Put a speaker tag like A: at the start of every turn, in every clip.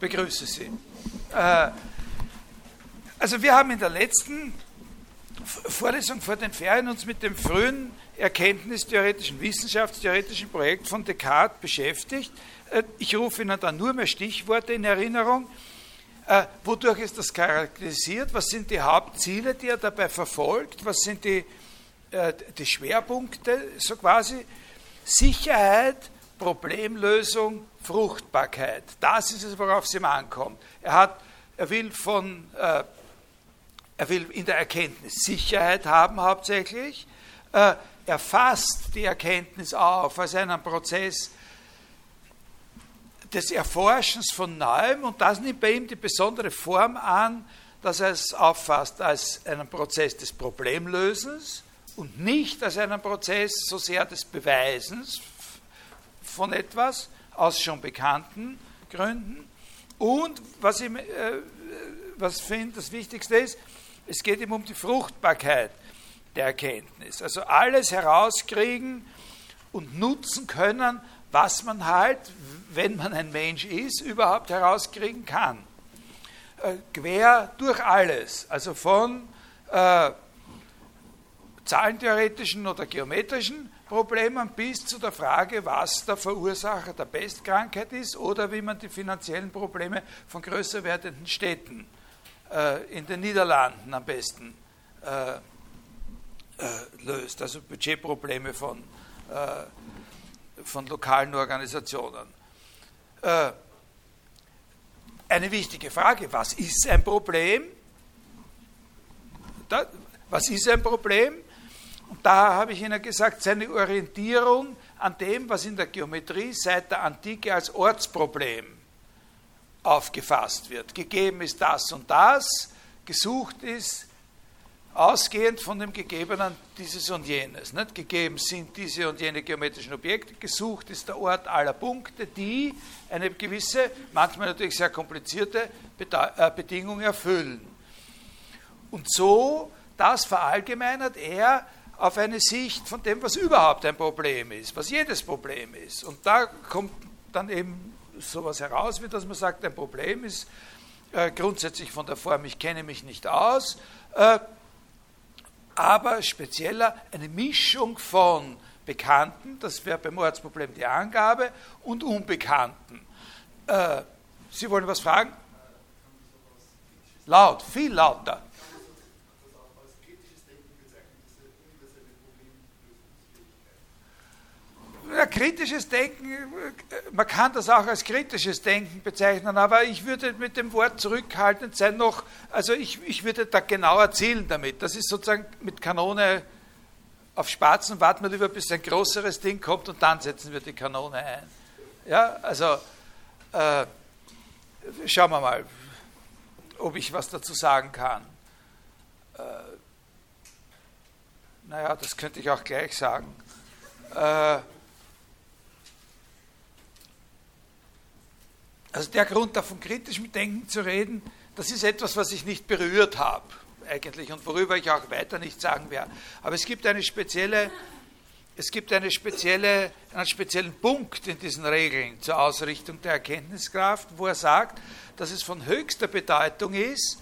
A: begrüße Sie. Äh, also wir haben in der letzten Vorlesung vor den Ferien uns mit dem frühen erkenntnistheoretischen, wissenschaftstheoretischen Projekt von Descartes beschäftigt. Äh, ich rufe Ihnen da nur mehr Stichworte in Erinnerung. Äh, wodurch ist das charakterisiert? Was sind die Hauptziele, die er dabei verfolgt? Was sind die, die Schwerpunkte, so quasi? Sicherheit, Problemlösung, Fruchtbarkeit. Das ist es, worauf es ihm ankommt. Er, hat, er will von er will in der Erkenntnis Sicherheit haben hauptsächlich. Äh, er fasst die Erkenntnis auf als einen Prozess des Erforschens von Neuem und das nimmt bei ihm die besondere Form an, dass er es auffasst als einen Prozess des Problemlösens und nicht als einen Prozess so sehr des Beweisens von etwas aus schon bekannten Gründen. Und was ich, äh, was finde das Wichtigste ist, es geht ihm um die Fruchtbarkeit der Erkenntnis. Also alles herauskriegen und nutzen können, was man halt, wenn man ein Mensch ist, überhaupt herauskriegen kann. Äh, quer durch alles, also von äh, zahlentheoretischen oder geometrischen Problemen bis zu der Frage, was der Verursacher der Pestkrankheit ist oder wie man die finanziellen Probleme von größer werdenden Städten äh, in den Niederlanden am besten äh, äh, löst, also Budgetprobleme von, von lokalen Organisationen. eine wichtige Frage, was ist ein Problem? Da, was ist ein Problem? Und da habe ich Ihnen gesagt, seine Orientierung an dem, was in der Geometrie seit der Antike als Ortsproblem aufgefasst wird. Gegeben ist das und das, gesucht ist ausgehend von dem Gegebenen dieses und jenes. Nicht? Gegeben sind diese und jene geometrischen Objekte, gesucht ist der Ort aller Punkte, die eine gewisse, manchmal natürlich sehr komplizierte äh, Bedingung erfüllen. Und so, das verallgemeinert er auf eine Sicht von dem, was überhaupt ein Problem ist, was jedes Problem ist. Und da kommt dann eben sowas heraus, wie dass man sagt, ein Problem ist äh, grundsätzlich von der Form, ich kenne mich nicht aus, äh, aber spezieller eine Mischung von Bekannten, das wäre beim Ortsproblem die Angabe, und Unbekannten. Äh, Sie wollen was fragen? Laut, viel lauter. Ja, kritisches Denken, man kann das auch als kritisches Denken bezeichnen, aber ich würde mit dem Wort zurückhaltend sein noch, also ich, ich würde da genauer zielen damit. Das ist sozusagen mit Kanone auf Spatzen warten wir lieber, bis ein größeres Ding kommt und dann setzen wir die Kanone ein. Ja, also äh, schauen wir mal, ob ich was dazu sagen kann. Äh, naja, das könnte ich auch gleich sagen. Äh, Also der Grund, davon kritisch mit Denken zu reden, das ist etwas, was ich nicht berührt habe eigentlich und worüber ich auch weiter nicht sagen werde. Aber es gibt eine spezielle, es gibt eine spezielle, einen speziellen Punkt in diesen Regeln zur Ausrichtung der Erkenntniskraft, wo er sagt, dass es von höchster Bedeutung ist,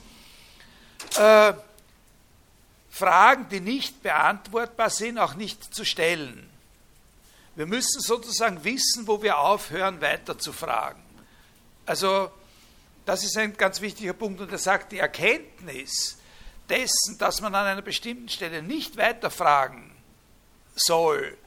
A: äh, Fragen, die nicht beantwortbar sind, auch nicht zu stellen. Wir müssen sozusagen wissen, wo wir aufhören, weiter zu fragen. Also das ist ein ganz wichtiger Punkt und er sagt, die Erkenntnis dessen, dass man an einer bestimmten Stelle nicht weiterfragen soll,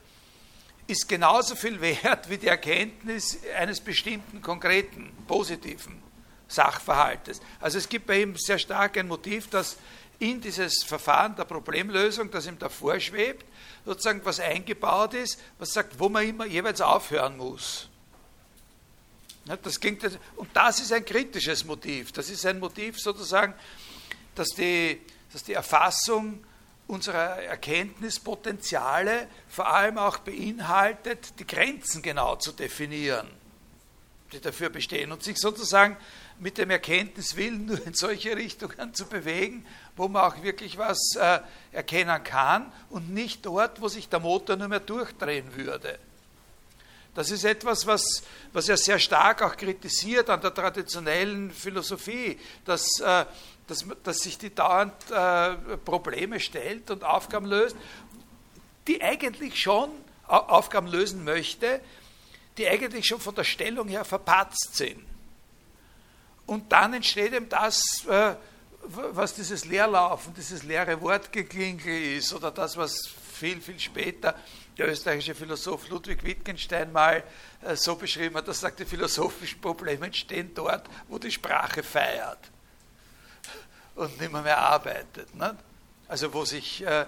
A: ist genauso viel wert wie die Erkenntnis eines bestimmten konkreten, positiven Sachverhaltes. Also es gibt bei ihm sehr stark ein Motiv, dass in dieses Verfahren der Problemlösung, das ihm davor schwebt, sozusagen was eingebaut ist, was sagt, wo man immer jeweils aufhören muss. Das klingt, und das ist ein kritisches Motiv. Das ist ein Motiv sozusagen, dass die, dass die Erfassung unserer Erkenntnispotenziale vor allem auch beinhaltet, die Grenzen genau zu definieren, die dafür bestehen und sich sozusagen mit dem Erkenntniswillen nur in solche Richtungen zu bewegen, wo man auch wirklich was äh, erkennen kann und nicht dort, wo sich der Motor nur mehr durchdrehen würde. Das ist etwas, was, was er sehr stark auch kritisiert an der traditionellen Philosophie, dass, äh, dass, dass sich die dauernd äh, Probleme stellt und Aufgaben löst, die eigentlich schon Aufgaben lösen möchte, die eigentlich schon von der Stellung her verpatzt sind. Und dann entsteht eben das, äh, was dieses Leerlaufen, dieses leere Wortgeklinkel ist oder das, was viel, viel später der österreichische Philosoph Ludwig Wittgenstein mal äh, so beschrieben hat, er sagt, die philosophischen Probleme entstehen dort, wo die Sprache feiert und nicht mehr, arbeitet. Ne? Also wo sich, äh,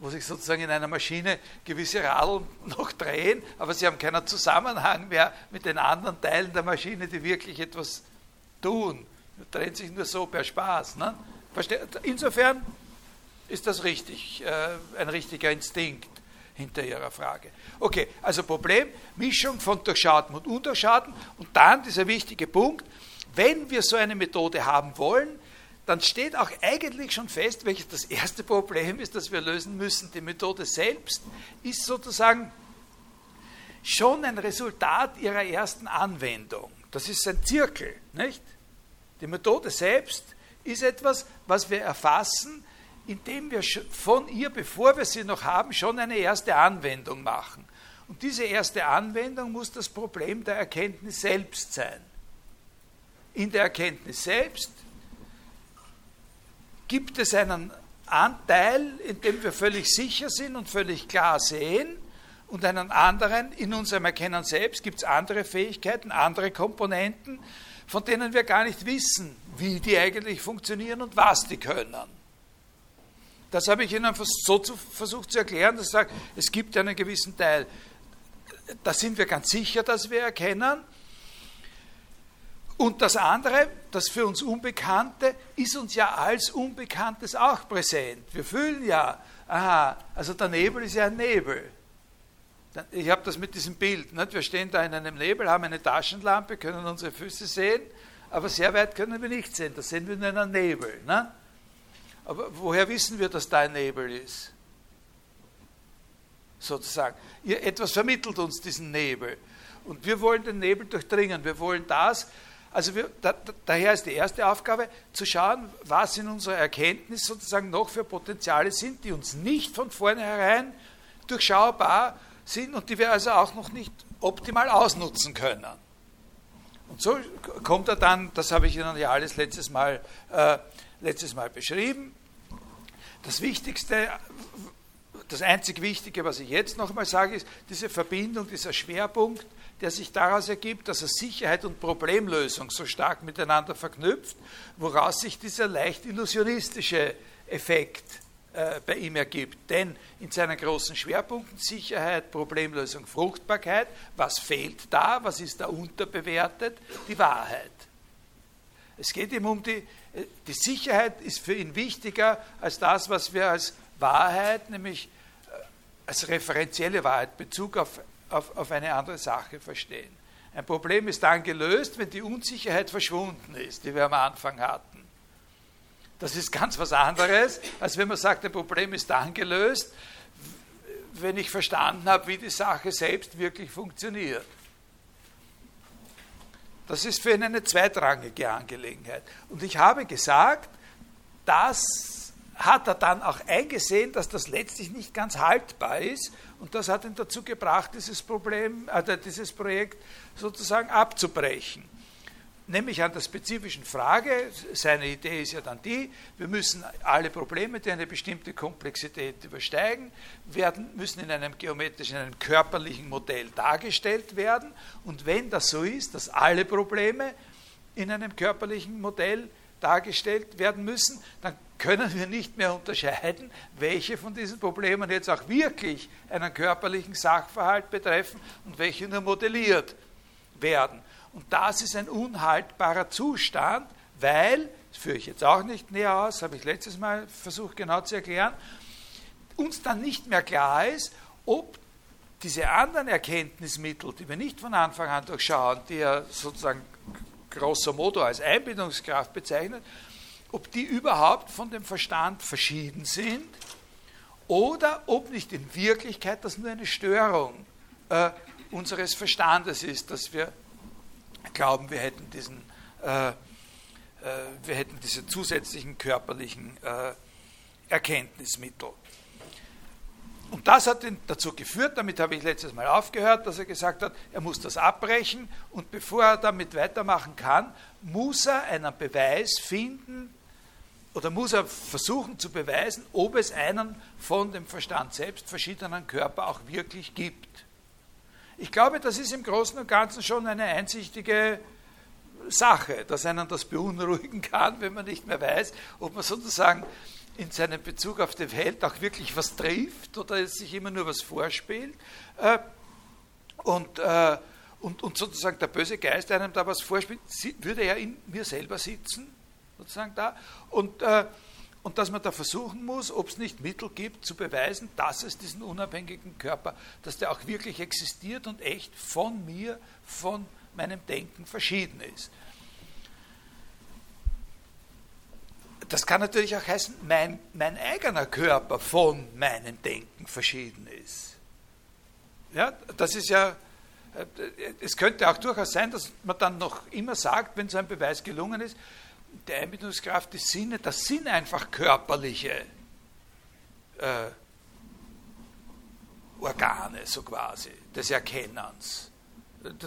A: wo sich sozusagen in einer Maschine gewisse Radeln noch drehen, aber sie haben keinen Zusammenhang mehr mit den anderen Teilen der Maschine, die wirklich etwas tun. Dreht sich nur so per Spaß. Ne? Insofern ist das richtig, äh, ein richtiger Instinkt hinter Ihrer Frage. Okay, also Problem, Mischung von Durchschauten und Undurchschauten und dann dieser wichtige Punkt, wenn wir so eine Methode haben wollen, dann steht auch eigentlich schon fest, welches das erste Problem ist, das wir lösen müssen. Die Methode selbst ist sozusagen schon ein Resultat ihrer ersten Anwendung. Das ist ein Zirkel, nicht? Die Methode selbst ist etwas, was wir erfassen, indem wir von ihr, bevor wir sie noch haben, schon eine erste Anwendung machen. Und diese erste Anwendung muss das Problem der Erkenntnis selbst sein. In der Erkenntnis selbst gibt es einen Anteil, in dem wir völlig sicher sind und völlig klar sehen, und einen anderen, in unserem Erkennen selbst gibt es andere Fähigkeiten, andere Komponenten, von denen wir gar nicht wissen, wie die eigentlich funktionieren und was die können. Das habe ich Ihnen so zu, versucht zu erklären, dass ich sage, es gibt einen gewissen Teil, da sind wir ganz sicher, dass wir erkennen. Und das andere, das für uns Unbekannte, ist uns ja als Unbekanntes auch präsent. Wir fühlen ja, aha, also der Nebel ist ja ein Nebel. Ich habe das mit diesem Bild. Nicht? Wir stehen da in einem Nebel, haben eine Taschenlampe, können unsere Füße sehen, aber sehr weit können wir nicht sehen. Da sehen wir nur einen Nebel. Ne? Aber woher wissen wir, dass da ein Nebel ist? Sozusagen. Ihr, etwas vermittelt uns diesen Nebel. Und wir wollen den Nebel durchdringen. Wir wollen das. Also wir, da, daher ist die erste Aufgabe, zu schauen, was in unserer Erkenntnis sozusagen noch für Potenziale sind, die uns nicht von vornherein durchschaubar sind und die wir also auch noch nicht optimal ausnutzen können. Und so kommt er dann, das habe ich Ihnen ja alles letztes Mal äh, letztes Mal beschrieben. Das Wichtigste, das einzig Wichtige, was ich jetzt nochmal sage, ist diese Verbindung, dieser Schwerpunkt, der sich daraus ergibt, dass er Sicherheit und Problemlösung so stark miteinander verknüpft, woraus sich dieser leicht illusionistische Effekt äh, bei ihm ergibt. Denn in seinen großen Schwerpunkten Sicherheit, Problemlösung, Fruchtbarkeit, was fehlt da, was ist da unterbewertet? Die Wahrheit. Es geht ihm um die, äh, die Sicherheit ist für ihn wichtiger als das, was wir als Wahrheit, nämlich äh, als referenzielle Wahrheit, Bezug auf, auf, auf eine andere Sache verstehen. Ein Problem ist dann gelöst, wenn die Unsicherheit verschwunden ist, die wir am Anfang hatten. Das ist ganz was anderes, als wenn man sagt, ein Problem ist dann gelöst, wenn ich verstanden habe, wie die Sache selbst wirklich funktioniert. Das ist für ihn eine zweitrangige Angelegenheit. Und ich habe gesagt, das hat er dann auch eingesehen, dass das letztlich nicht ganz haltbar ist. Und das hat ihn dazu gebracht, dieses Problem, also dieses Projekt sozusagen abzubrechen nämlich an der spezifischen Frage, seine Idee ist ja dann die, wir müssen alle Probleme, die eine bestimmte Komplexität übersteigen, werden, müssen in einem geometrischen, in einem körperlichen Modell dargestellt werden. Und wenn das so ist, dass alle Probleme in einem körperlichen Modell dargestellt werden müssen, dann können wir nicht mehr unterscheiden, welche von diesen Problemen jetzt auch wirklich einen körperlichen Sachverhalt betreffen und welche nur modelliert werden. Und das ist ein unhaltbarer Zustand, weil, das führe ich jetzt auch nicht näher aus, habe ich letztes Mal versucht genau zu erklären, uns dann nicht mehr klar ist, ob diese anderen Erkenntnismittel, die wir nicht von Anfang an durchschauen, die er sozusagen grosso modo als Einbindungskraft bezeichnet, ob die überhaupt von dem Verstand verschieden sind oder ob nicht in Wirklichkeit das nur eine Störung äh, unseres Verstandes ist, dass wir glauben, wir hätten diesen, äh, äh, wir hätten diese zusätzlichen körperlichen äh, Erkenntnismittel. Und das hat ihn dazu geführt, damit habe ich letztes Mal aufgehört, dass er gesagt hat, er muss das abbrechen und bevor er damit weitermachen kann, muss er einen Beweis finden oder muss er versuchen zu beweisen, ob es einen von dem Verstand selbst verschiedenen Körper auch wirklich gibt. Ich glaube, das ist im Großen und Ganzen schon eine einsichtige Sache, dass einen das beunruhigen kann, wenn man nicht mehr weiß, ob man sozusagen in seinem Bezug auf die Welt auch wirklich was trifft oder es sich immer nur was vorspielt. Äh, und, äh, und, und sozusagen der böse Geist einem da was vorspielt, würde er in mir selber sitzen, sozusagen da. Und, äh, und dass man da versuchen muss, ob es nicht Mittel gibt, zu beweisen, dass es diesen unabhängigen Körper, dass der auch wirklich existiert und echt von mir, von meinem Denken verschieden ist. das kann natürlich auch heißen, mein, mein eigener Körper von meinem Denken verschieden ist. Ja, das ist ja, äh, es könnte auch durchaus sein, dass man dann noch immer sagt, wenn so ein Beweis gelungen ist, die Einbildungskraft des Sinne, das sind einfach körperliche äh, Organe, so quasi, des Erkennens.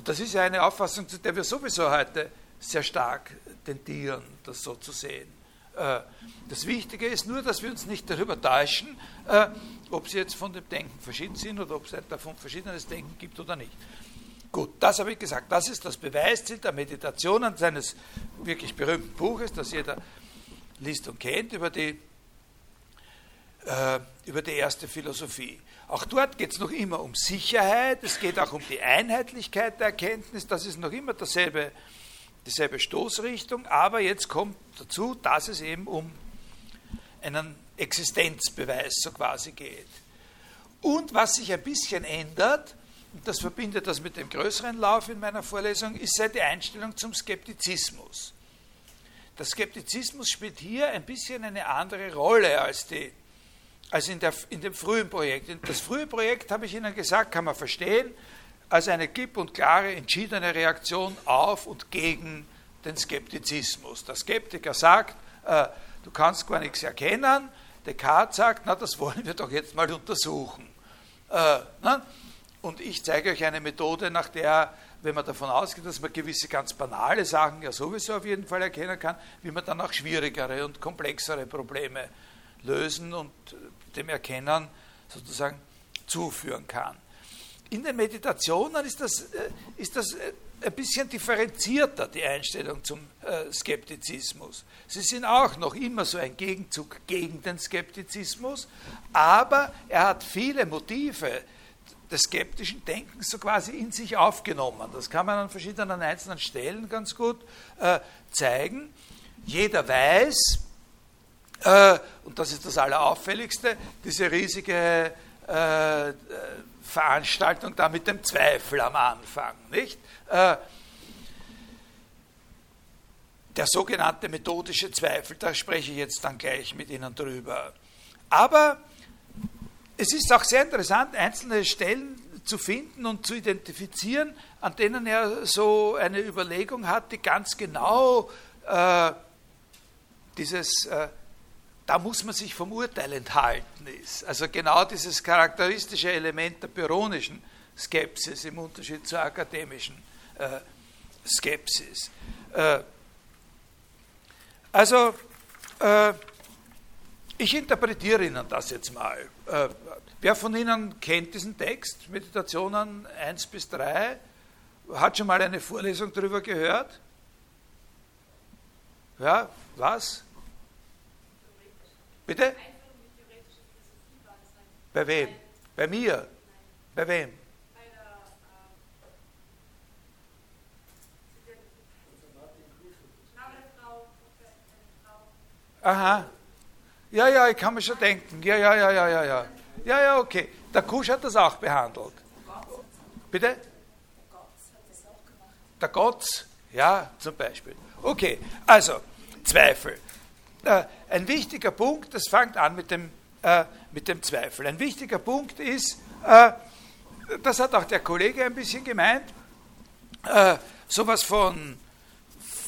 A: Das ist ja eine Auffassung, zu der wir sowieso heute sehr stark tendieren, das so zu sehen. Äh, das Wichtige ist nur, dass wir uns nicht darüber täuschen, äh, ob sie jetzt von dem Denken verschieden sind oder ob es davon verschiedenes Denken gibt oder nicht. Gut, das habe ich gesagt. Das ist das Beweisziel der Meditationen seines wirklich berühmten Buches, das jeder liest und kennt, über die, äh, über die erste Philosophie. Auch dort geht es noch immer um Sicherheit, es geht auch um die Einheitlichkeit der Erkenntnis, das ist noch immer dasselbe dieselbe Stoßrichtung, aber jetzt kommt dazu, dass es eben um einen Existenzbeweis so quasi geht. Und was sich ein bisschen ändert, das verbindet das mit dem größeren Lauf in meiner Vorlesung, ist seine Einstellung zum Skeptizismus. Der Skeptizismus spielt hier ein bisschen eine andere Rolle als, die, als in, der, in dem frühen Projekt. Das frühe Projekt, habe ich Ihnen gesagt, kann man verstehen, als eine klipp und klare, entschiedene Reaktion auf und gegen den Skeptizismus. Der Skeptiker sagt, äh, du kannst gar nichts erkennen. Descartes sagt, na, das wollen wir doch jetzt mal untersuchen. Äh, ne? Und ich zeige euch eine Methode, nach der, wenn man davon ausgeht, dass man gewisse ganz banale Sachen ja sowieso auf jeden Fall erkennen kann, wie man dann auch schwierigere und komplexere Probleme lösen und dem Erkennen sozusagen zuführen kann. In den Meditationen ist das, äh, ist das äh, ein bisschen differenzierter, die Einstellung zum äh, Skeptizismus. Sie sind auch noch immer so ein Gegenzug gegen den Skeptizismus, aber er hat viele Motive des skeptischen Denkens so quasi in sich aufgenommen. Das kann man an verschiedenen einzelnen Stellen ganz gut äh, zeigen. Jeder weiß, äh, und das ist das Allerauffälligste, diese riesige äh, Veranstaltung da mit dem Zweifel am Anfang, nicht? Äh, der sogenannte methodische Zweifel, da spreche ich jetzt dann gleich mit Ihnen drüber. Aber es ist auch sehr interessant, einzelne Stellen zu finden und zu identifizieren, an denen er so eine Überlegung hat, die ganz genau äh, dieses äh, da muss man sich vom Urteil enthalten ist. Also genau dieses charakteristische Element der pyrrhonischen Skepsis im Unterschied zur akademischen äh, Skepsis. Äh, also, äh, ich interpretiere Ihnen das jetzt mal. Äh, wer von Ihnen kennt diesen Text, Meditationen 1 bis 3? Hat schon mal eine Vorlesung darüber gehört? Ja, was? Bitte? Bei wem? Bei mir? Bei wem? Aha. Ja, ja, ich kann mir schon denken. Ja, ja, ja, ja, ja, ja. Ja, ja, okay. Der Kusch hat das auch behandelt. Bitte? Der Gott, ja, zum Beispiel. Okay, also, Zweifel äh, ein wichtiger Punkt, das fängt an mit dem, äh, mit dem Zweifel. Ein wichtiger Punkt ist, äh, das hat auch der Kollege ein bisschen gemeint, äh, sowas von,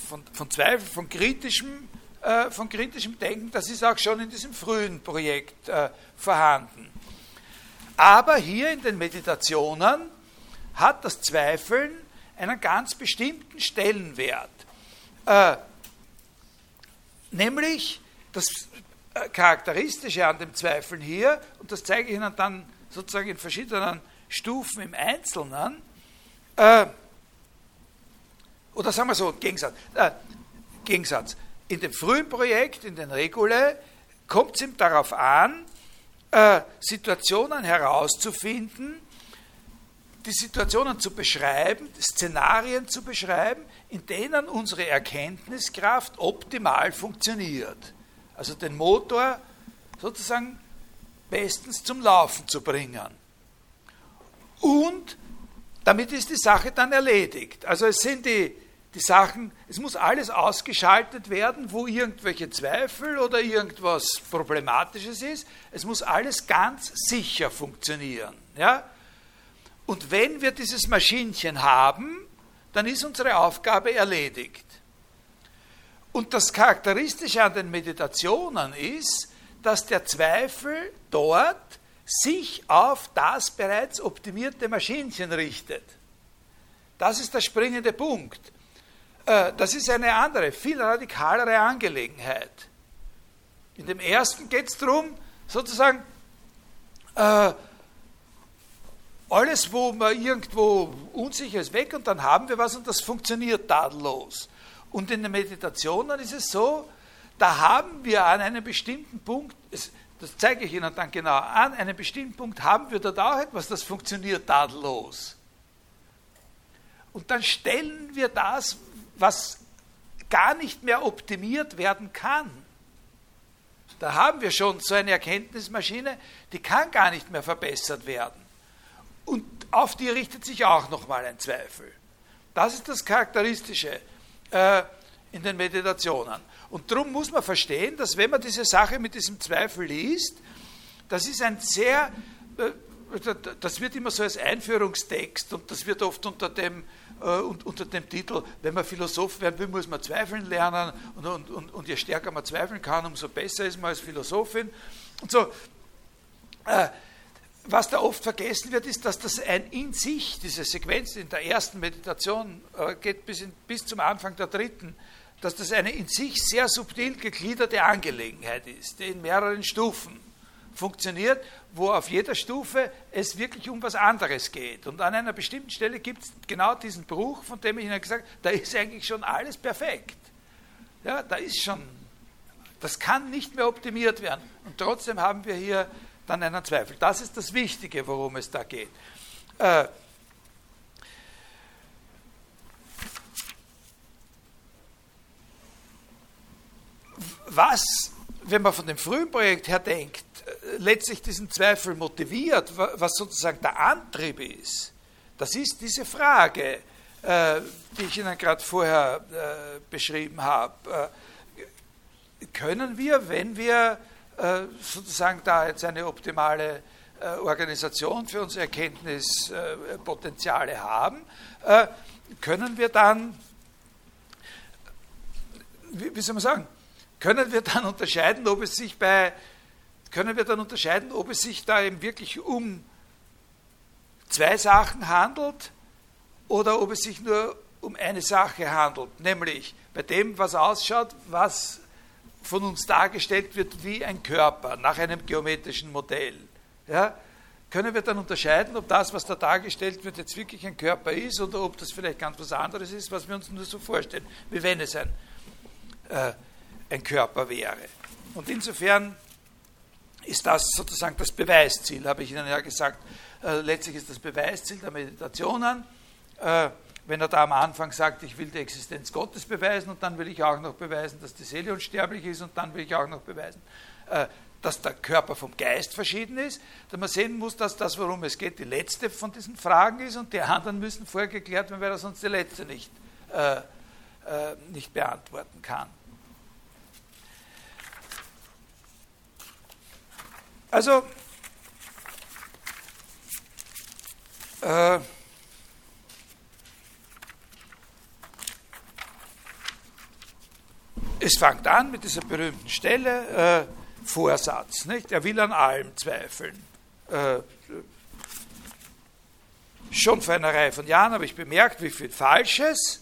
A: von, von Zweifel, von kritischem, äh, von kritischem Denken, das ist auch schon in diesem frühen Projekt äh, vorhanden. Aber hier in den Meditationen hat das Zweifeln einen ganz bestimmten Stellenwert. Äh, nämlich das Charakteristische an dem Zweifeln hier, und das zeige ich Ihnen dann sozusagen in verschiedenen Stufen im Einzelnen, oder sagen wir so, Gegensatz, äh, Gegensatz. In dem frühen Projekt, in den Regule, kommt es ihm darauf an, äh, Situationen herauszufinden, die Situationen zu beschreiben, Szenarien zu beschreiben, in denen unsere Erkenntniskraft optimal funktioniert. Also den Motor sozusagen bestens zum Laufen zu bringen. Und damit ist die Sache dann erledigt. Also es sind die, die Sachen, es muss alles ausgeschaltet werden, wo irgendwelche Zweifel oder irgendwas Problematisches ist. Es muss alles ganz sicher funktionieren. Ja? Und wenn wir dieses Maschinchen haben, dann ist unsere Aufgabe erledigt. Und das Charakteristische an den Meditationen ist, dass der Zweifel dort sich auf das bereits optimierte Maschinchen richtet. Das ist der springende Punkt. Äh, das ist eine andere, viel radikalere Angelegenheit. In dem ersten geht es darum, sozusagen, äh, alles, wo man irgendwo unsicher ist, weg und dann haben wir was und das funktioniert tadellos. Und in den Meditationen ist es so, da haben wir an einem bestimmten Punkt, das zeige ich Ihnen dann genau, an einem bestimmten Punkt haben wir dort auch etwas, das funktioniert tadellos. Und dann stellen wir das, was gar nicht mehr optimiert werden kann. Da haben wir schon so eine Erkenntnismaschine, die kann gar nicht mehr verbessert werden. Und auf die richtet sich auch nochmal ein Zweifel. Das ist das Charakteristische äh, in den Meditationen. Und darum muss man verstehen, dass wenn man diese Sache mit diesem Zweifel liest, das ist ein sehr, äh, das wird immer so als Einführungstext und das wird oft unter dem, äh, unter dem Titel, wenn man Philosoph werden will, muss man zweifeln lernen und, und, und, und je stärker man zweifeln kann, umso besser ist man als Philosophin. Und so, äh, was da oft vergessen wird, ist, dass das ein in sich, diese Sequenz in der ersten Meditation äh, geht bis, in, bis zum Anfang der dritten, dass das eine in sich sehr subtil gegliederte Angelegenheit ist, die in mehreren Stufen funktioniert, wo auf jeder Stufe es wirklich um was anderes geht. Und an einer bestimmten Stelle gibt es genau diesen Bruch, von dem ich Ihnen gesagt habe, da ist eigentlich schon alles perfekt. Ja, da ist schon, das kann nicht mehr optimiert werden. Und trotzdem haben wir hier dann einen Zweifel. Das ist das Wichtige, worum es da geht. Äh, was, wenn man von dem frühen Projekt her denkt, letztlich diesen Zweifel motiviert, was sozusagen der Antrieb ist, das ist diese Frage, äh, die ich Ihnen gerade vorher äh, beschrieben habe. Äh, können wir, wenn wir sozusagen da jetzt eine optimale Organisation für unsere Erkenntnispotenziale haben, können wir dann, wie soll man sagen, können wir dann unterscheiden, ob es sich bei, können wir dann unterscheiden, ob es sich da eben wirklich um zwei Sachen handelt oder ob es sich nur um eine Sache handelt, nämlich bei dem, was ausschaut, was von uns dargestellt wird wie ein Körper nach einem geometrischen Modell. Ja? Können wir dann unterscheiden, ob das, was da dargestellt wird, jetzt wirklich ein Körper ist oder ob das vielleicht ganz was anderes ist, was wir uns nur so vorstellen, wie wenn es ein, äh, ein Körper wäre. Und insofern ist das sozusagen das Beweisziel, habe ich Ihnen ja gesagt. Äh, letztlich ist das Beweisziel der Meditationen. Äh, wenn er da am Anfang sagt, ich will die Existenz Gottes beweisen und dann will ich auch noch beweisen, dass die Seele unsterblich ist und dann will ich auch noch beweisen, äh, dass der Körper vom Geist verschieden ist, dass man sehen muss, dass das, worum es geht, die letzte von diesen Fragen ist und die anderen müssen vorher geklärt werden, weil er sonst die letzte nicht, nicht beantworten kann. Äh, es fängt an mit dieser berühmten Stelle, äh, Vorsatz. Nicht? Er will an allem zweifeln. Äh, schon vor einer Reihe von Jahren habe ich bemerkt, wie viel Falsches.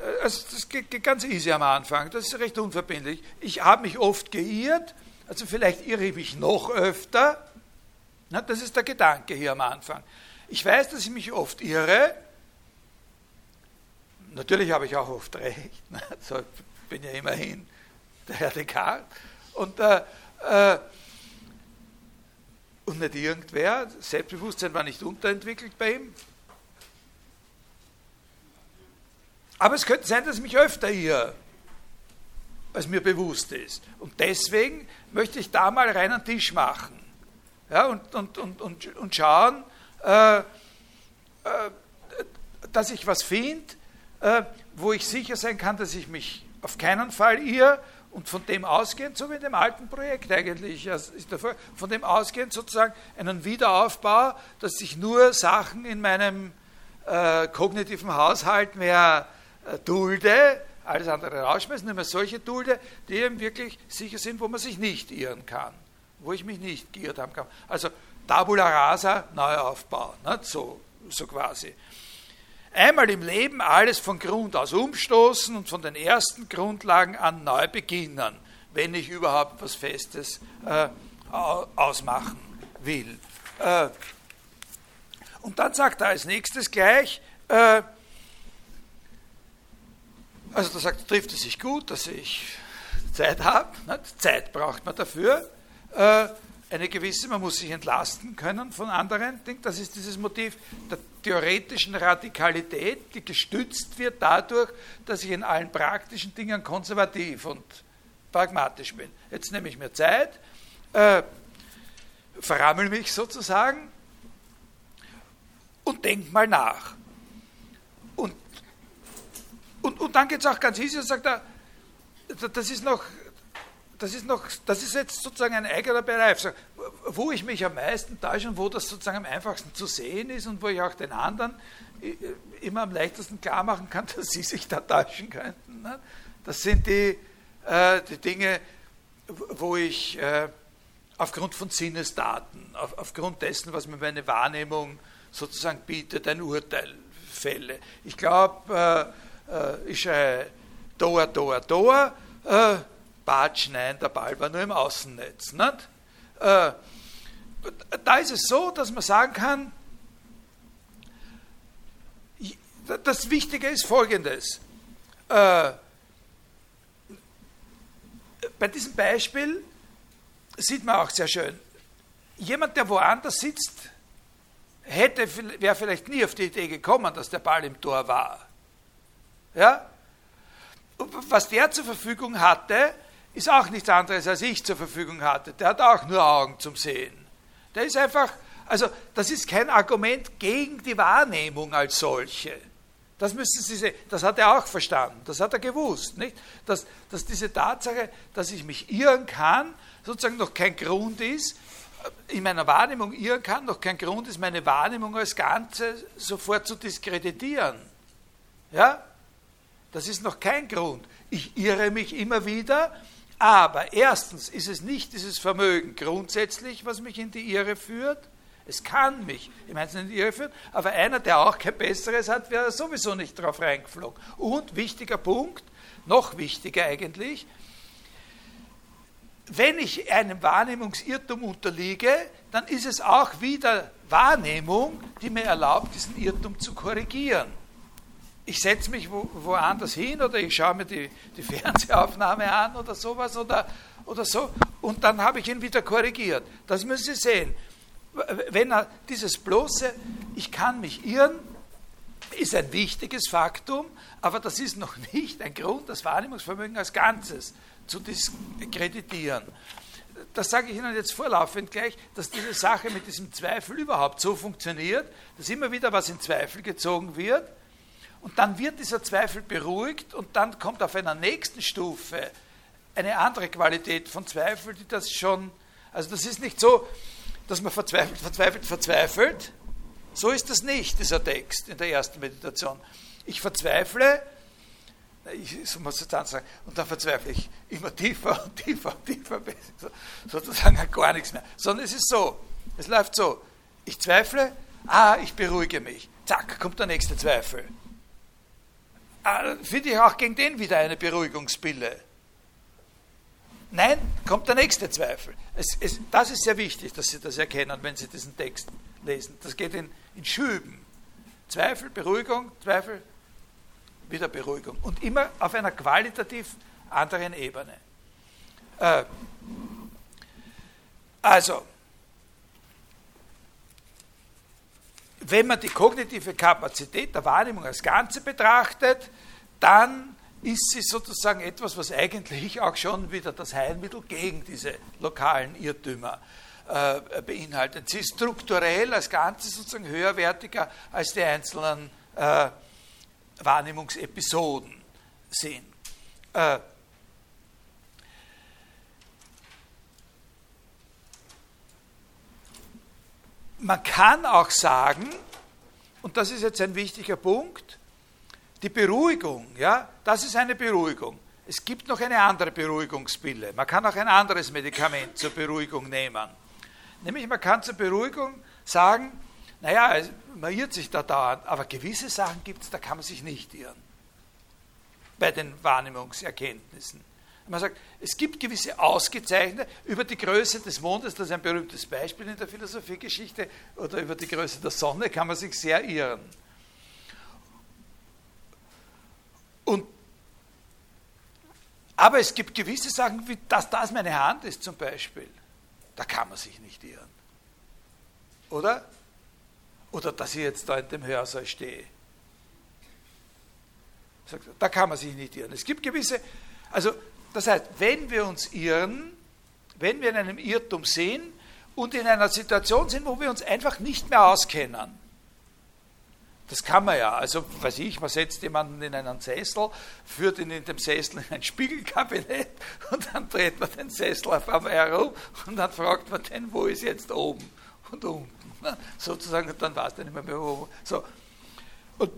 A: Äh, also das geht ganz easy am Anfang, das ist recht unverbindlich. Ich habe mich oft geirrt, also vielleicht irre ich mich noch öfter. Na, das ist der Gedanke hier am Anfang. Ich weiß, dass ich mich oft irre. Natürlich habe ich auch oft recht. So bin ja immerhin der Herr Descartes. Und, äh, äh, und nicht irgendwer. Selbstbewusstsein war nicht unterentwickelt bei ihm. Aber es könnte sein, dass ich mich öfter irre, als mir bewusst ist. Und deswegen möchte ich da mal rein an den Tisch machen. Ja, und, und, und, und, und schauen, äh, äh, dass ich was finde, äh, wo ich sicher sein kann, dass ich mich auf keinen Fall irre und von dem ausgehend, so wie in dem alten Projekt eigentlich, von dem ausgehend sozusagen einen Wiederaufbau, dass ich nur Sachen in meinem äh, kognitiven Haushalt mehr äh, dulde, alles andere rausschmeißen, mehr solche dulde, die eben wirklich sicher sind, wo man sich nicht irren kann, wo ich mich nicht geirrt haben kann. Also Tabula rasa, Neuaufbau, nicht? So, so quasi einmal im Leben alles von Grund aus umstoßen und von den ersten Grundlagen an neu beginnen, wenn ich überhaupt was Festes äh, ausmachen will. Äh, und dann sagt er als nächstes gleich, äh, also da sagt, trifft es sich gut, dass ich Zeit habe, Zeit braucht man dafür. Äh, eine gewisse, man muss sich entlasten können von anderen Dingen. Das ist dieses Motiv der theoretischen Radikalität, die gestützt wird dadurch, dass ich in allen praktischen Dingen konservativ und pragmatisch bin. Jetzt nehme ich mir Zeit, äh, verrammel mich sozusagen und denke mal nach. Und, und, dann geht es auch ganz easy und sagt er, das ist noch das ist, noch, das ist jetzt sozusagen ein eigener Bereich, wo ich mich am meisten täusche und wo das sozusagen am einfachsten zu sehen ist und wo ich auch den anderen immer am leichtesten klar machen kann, dass sie sich da täuschen könnten. Ne? Das sind die, äh, die Dinge, wo ich äh, aufgrund von Sinnesdaten, auf, aufgrund dessen, was mir meine Wahrnehmung sozusagen bietet, ein Urteil fälle. Ich glaube, äh, äh, ich schreie Doa, Doa, Doa, äh, Batsch, nein, der Ball war nur im Außennetz. Äh, da ist es so, dass man sagen kann, das Wichtige ist Folgendes. Äh, bei diesem Beispiel sieht man auch sehr schön, jemand, der woanders sitzt, hätte, wäre vielleicht nie auf die Idee gekommen, dass der Ball im Tor war. Ja? Was der zur Verfügung hatte, ist auch nichts anderes, als ich zur Verfügung hatte. Der hat auch nur Augen zum Sehen. Der ist einfach, also das ist kein Argument gegen die Wahrnehmung als solche. Das müssen Sie sehen, das hat er auch verstanden, das hat er gewusst, nicht? Dass, dass diese Tatsache, dass ich mich irren kann, sozusagen noch kein Grund ist, in meiner Wahrnehmung irren kann, noch kein Grund ist, meine Wahrnehmung als Ganze sofort zu diskreditieren. Ja? Das ist noch kein Grund. Ich irre mich immer wieder, aber erstens ist es nicht dieses Vermögen grundsätzlich, was mich in die Irre führt. Es kann mich im Einzelnen in die Irre führen, aber einer, der auch kein Besseres hat, wäre sowieso nicht drauf reingeflogen. Und wichtiger Punkt, noch wichtiger eigentlich, wenn ich einem Wahrnehmungsirrtum unterliege, dann ist es auch wieder Wahrnehmung, die mir erlaubt, diesen Irrtum zu korrigieren ich setze mich wo, woanders hin oder ich schaue mir die, die Fernsehaufnahme an oder sowas oder, oder so und dann habe ich ihn wieder korrigiert. Das müssen Sie sehen. Wenn er dieses bloße, ich kann mich irren, ist ein wichtiges Faktum, aber das ist noch nicht ein Grund, das Wahrnehmungsvermögen als Ganzes zu diskreditieren. Das sage ich Ihnen jetzt vorlaufend gleich, dass diese Sache mit diesem Zweifel überhaupt so funktioniert, dass immer wieder was in Zweifel gezogen wird und dann wird dieser Zweifel beruhigt und dann kommt auf einer nächsten Stufe eine andere Qualität von Zweifel, die das schon, also das ist nicht so, dass man verzweifelt, verzweifelt, verzweifelt So ist das nicht, dieser Text in der ersten Meditation. Ich verzweifle, ich so muss ich dann sagen, und dann verzweifle ich immer tiefer und tiefer und tiefer, sozusagen gar nichts mehr. Sondern es ist so, es läuft so, ich zweifle, ah, ich beruhige mich. Zack, kommt der nächste Zweifel. Ah, Finde ich auch gegen den wieder eine Beruhigungspille. Nein, kommt der nächste Zweifel. Es, es, das ist sehr wichtig, dass Sie das erkennen, wenn Sie diesen Text lesen. Das geht in, in Schüben. Zweifel, Beruhigung, Zweifel, wieder Beruhigung. Und immer auf einer qualitativ anderen Ebene. Äh, also, wenn man die kognitive Kapazität der Wahrnehmung als Ganze betrachtet, dann ist sie sozusagen etwas, was eigentlich auch schon wieder das Heilmittel gegen diese lokalen Irrtümer äh, beinhaltet. Sie ist strukturell als Ganzes sozusagen höherwertiger als die einzelnen äh, Wahrnehmungsepisoden sind. Äh, man kann auch sagen, und das ist jetzt ein wichtiger Punkt, die Beruhigung, ja, das ist eine Beruhigung. Es gibt noch eine andere Beruhigungspille. Man kann auch ein anderes Medikament zur Beruhigung nehmen. Nämlich man kann zur Beruhigung sagen, naja, man irrt sich da dauernd, aber gewisse Sachen gibt es, da kann man sich nicht irren. Bei den Wahrnehmungserkenntnissen. Man sagt, es gibt gewisse ausgezeichnete, über die Größe des Mondes, das ist ein berühmtes Beispiel in der Philosophiegeschichte, oder über die Größe der Sonne kann man sich sehr irren. Und, aber es gibt gewisse Sachen, wie dass das meine Hand ist zum Beispiel. Da kann man sich nicht irren. Oder? Oder dass ich jetzt da in dem Hörsaal stehe. Da kann man sich nicht irren. Es gibt gewisse, also das heißt, wenn wir uns irren, wenn wir in einem Irrtum sehen und in einer Situation sind, wo wir uns einfach nicht mehr auskennen, das kann man ja. Also, weiß ich, man setzt jemanden in einen Sessel, führt ihn in dem Sessel in ein Spiegelkabinett und dann dreht man den Sessel auf einmal herum und dann fragt man den, wo ist jetzt oben und unten. Sozusagen, dann weiß der nicht mehr, mehr wo. So. Und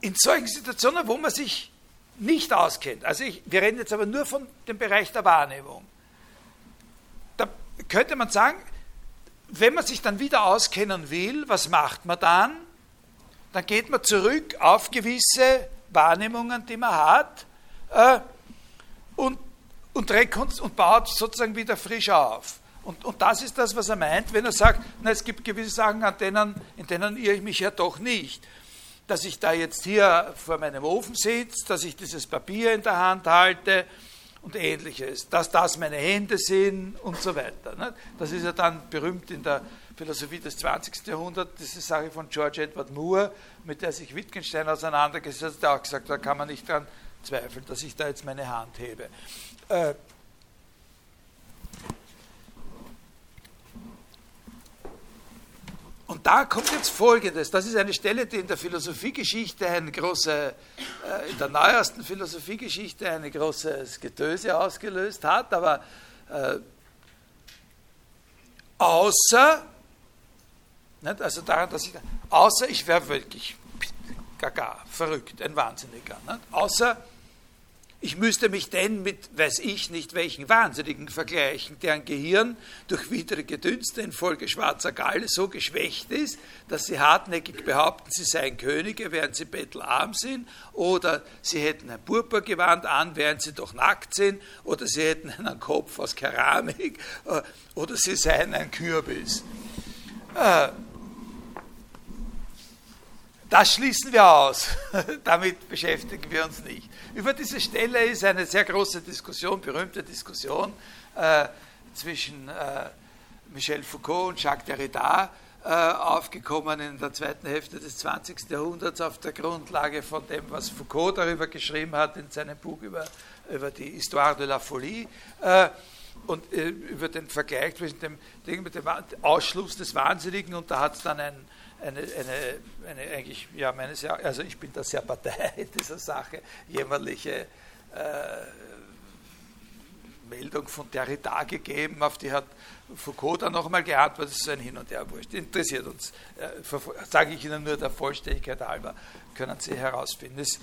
A: in solchen Situationen, wo man sich nicht auskennt, also ich, wir reden jetzt aber nur von dem Bereich der Wahrnehmung, da könnte man sagen, wenn man sich dann wieder auskennen will, was macht man dann? Dann geht man zurück auf gewisse Wahrnehmungen, die man hat, äh, und, und, und baut sozusagen wieder frisch auf. Und, und, das ist das, was er meint, wenn er sagt, na, es gibt gewisse Sachen, an denen, in denen irre ich mich ja doch nicht. Dass ich da jetzt hier vor meinem Ofen sitze, dass ich dieses Papier in der Hand halte, und ähnliches, dass das meine Hände sind und so weiter. Ne? Das ist ja dann berühmt in der Philosophie des 20. Jahrhunderts, diese Sache von George Edward Moore, mit der sich Wittgenstein auseinandergesetzt hat, der auch gesagt, da kann man nicht daran zweifeln, dass ich da jetzt meine Hand hebe. Und da kommt jetzt Folgendes. Das ist eine Stelle, die in der Philosophiegeschichte eine große, äh, in der neuesten Philosophiegeschichte ein großes Getöse ausgelöst hat, aber äh, außer, nicht, also daran, dass ich, außer ich wäre wirklich gaga, verrückt, ein Wahnsinniger, nicht, außer ich müsste mich denn mit, weiß ich nicht welchen Wahnsinnigen vergleichen, deren Gehirn durch widrige Dünste infolge schwarzer Galle so geschwächt ist, dass sie hartnäckig behaupten, sie seien Könige, während sie bettelarm sind, oder sie hätten ein Purpurgewand an, während sie doch nackt sind, oder sie hätten einen Kopf aus Keramik, äh, oder sie seien ein Kürbis. Äh, das schließen wir aus. Damit beschäftigen wir uns nicht. Über diese Stelle ist eine sehr große Diskussion, berühmte Diskussion äh, zwischen äh, Michel Foucault und Jacques Derrida äh, aufgekommen in der zweiten Hälfte des 20. Jahrhunderts auf der Grundlage von dem, was Foucault darüber geschrieben hat in seinem Buch über, über die Histoire de la Folie äh, und äh, über den Vergleich zwischen dem, dem Ausschluss des Wahnsinnigen und da hat es dann ein eine, eine, eine eigentlich, ja, meines also ich bin da sehr Partei dieser Sache, jämmerliche äh, Meldung von Derrida gegeben, auf die hat Foucault dann noch einmal geantwortet, das ist ein Hin und Her wurscht. Interessiert uns, äh, sage ich Ihnen nur der Vollständigkeit halber, können Sie herausfinden. Das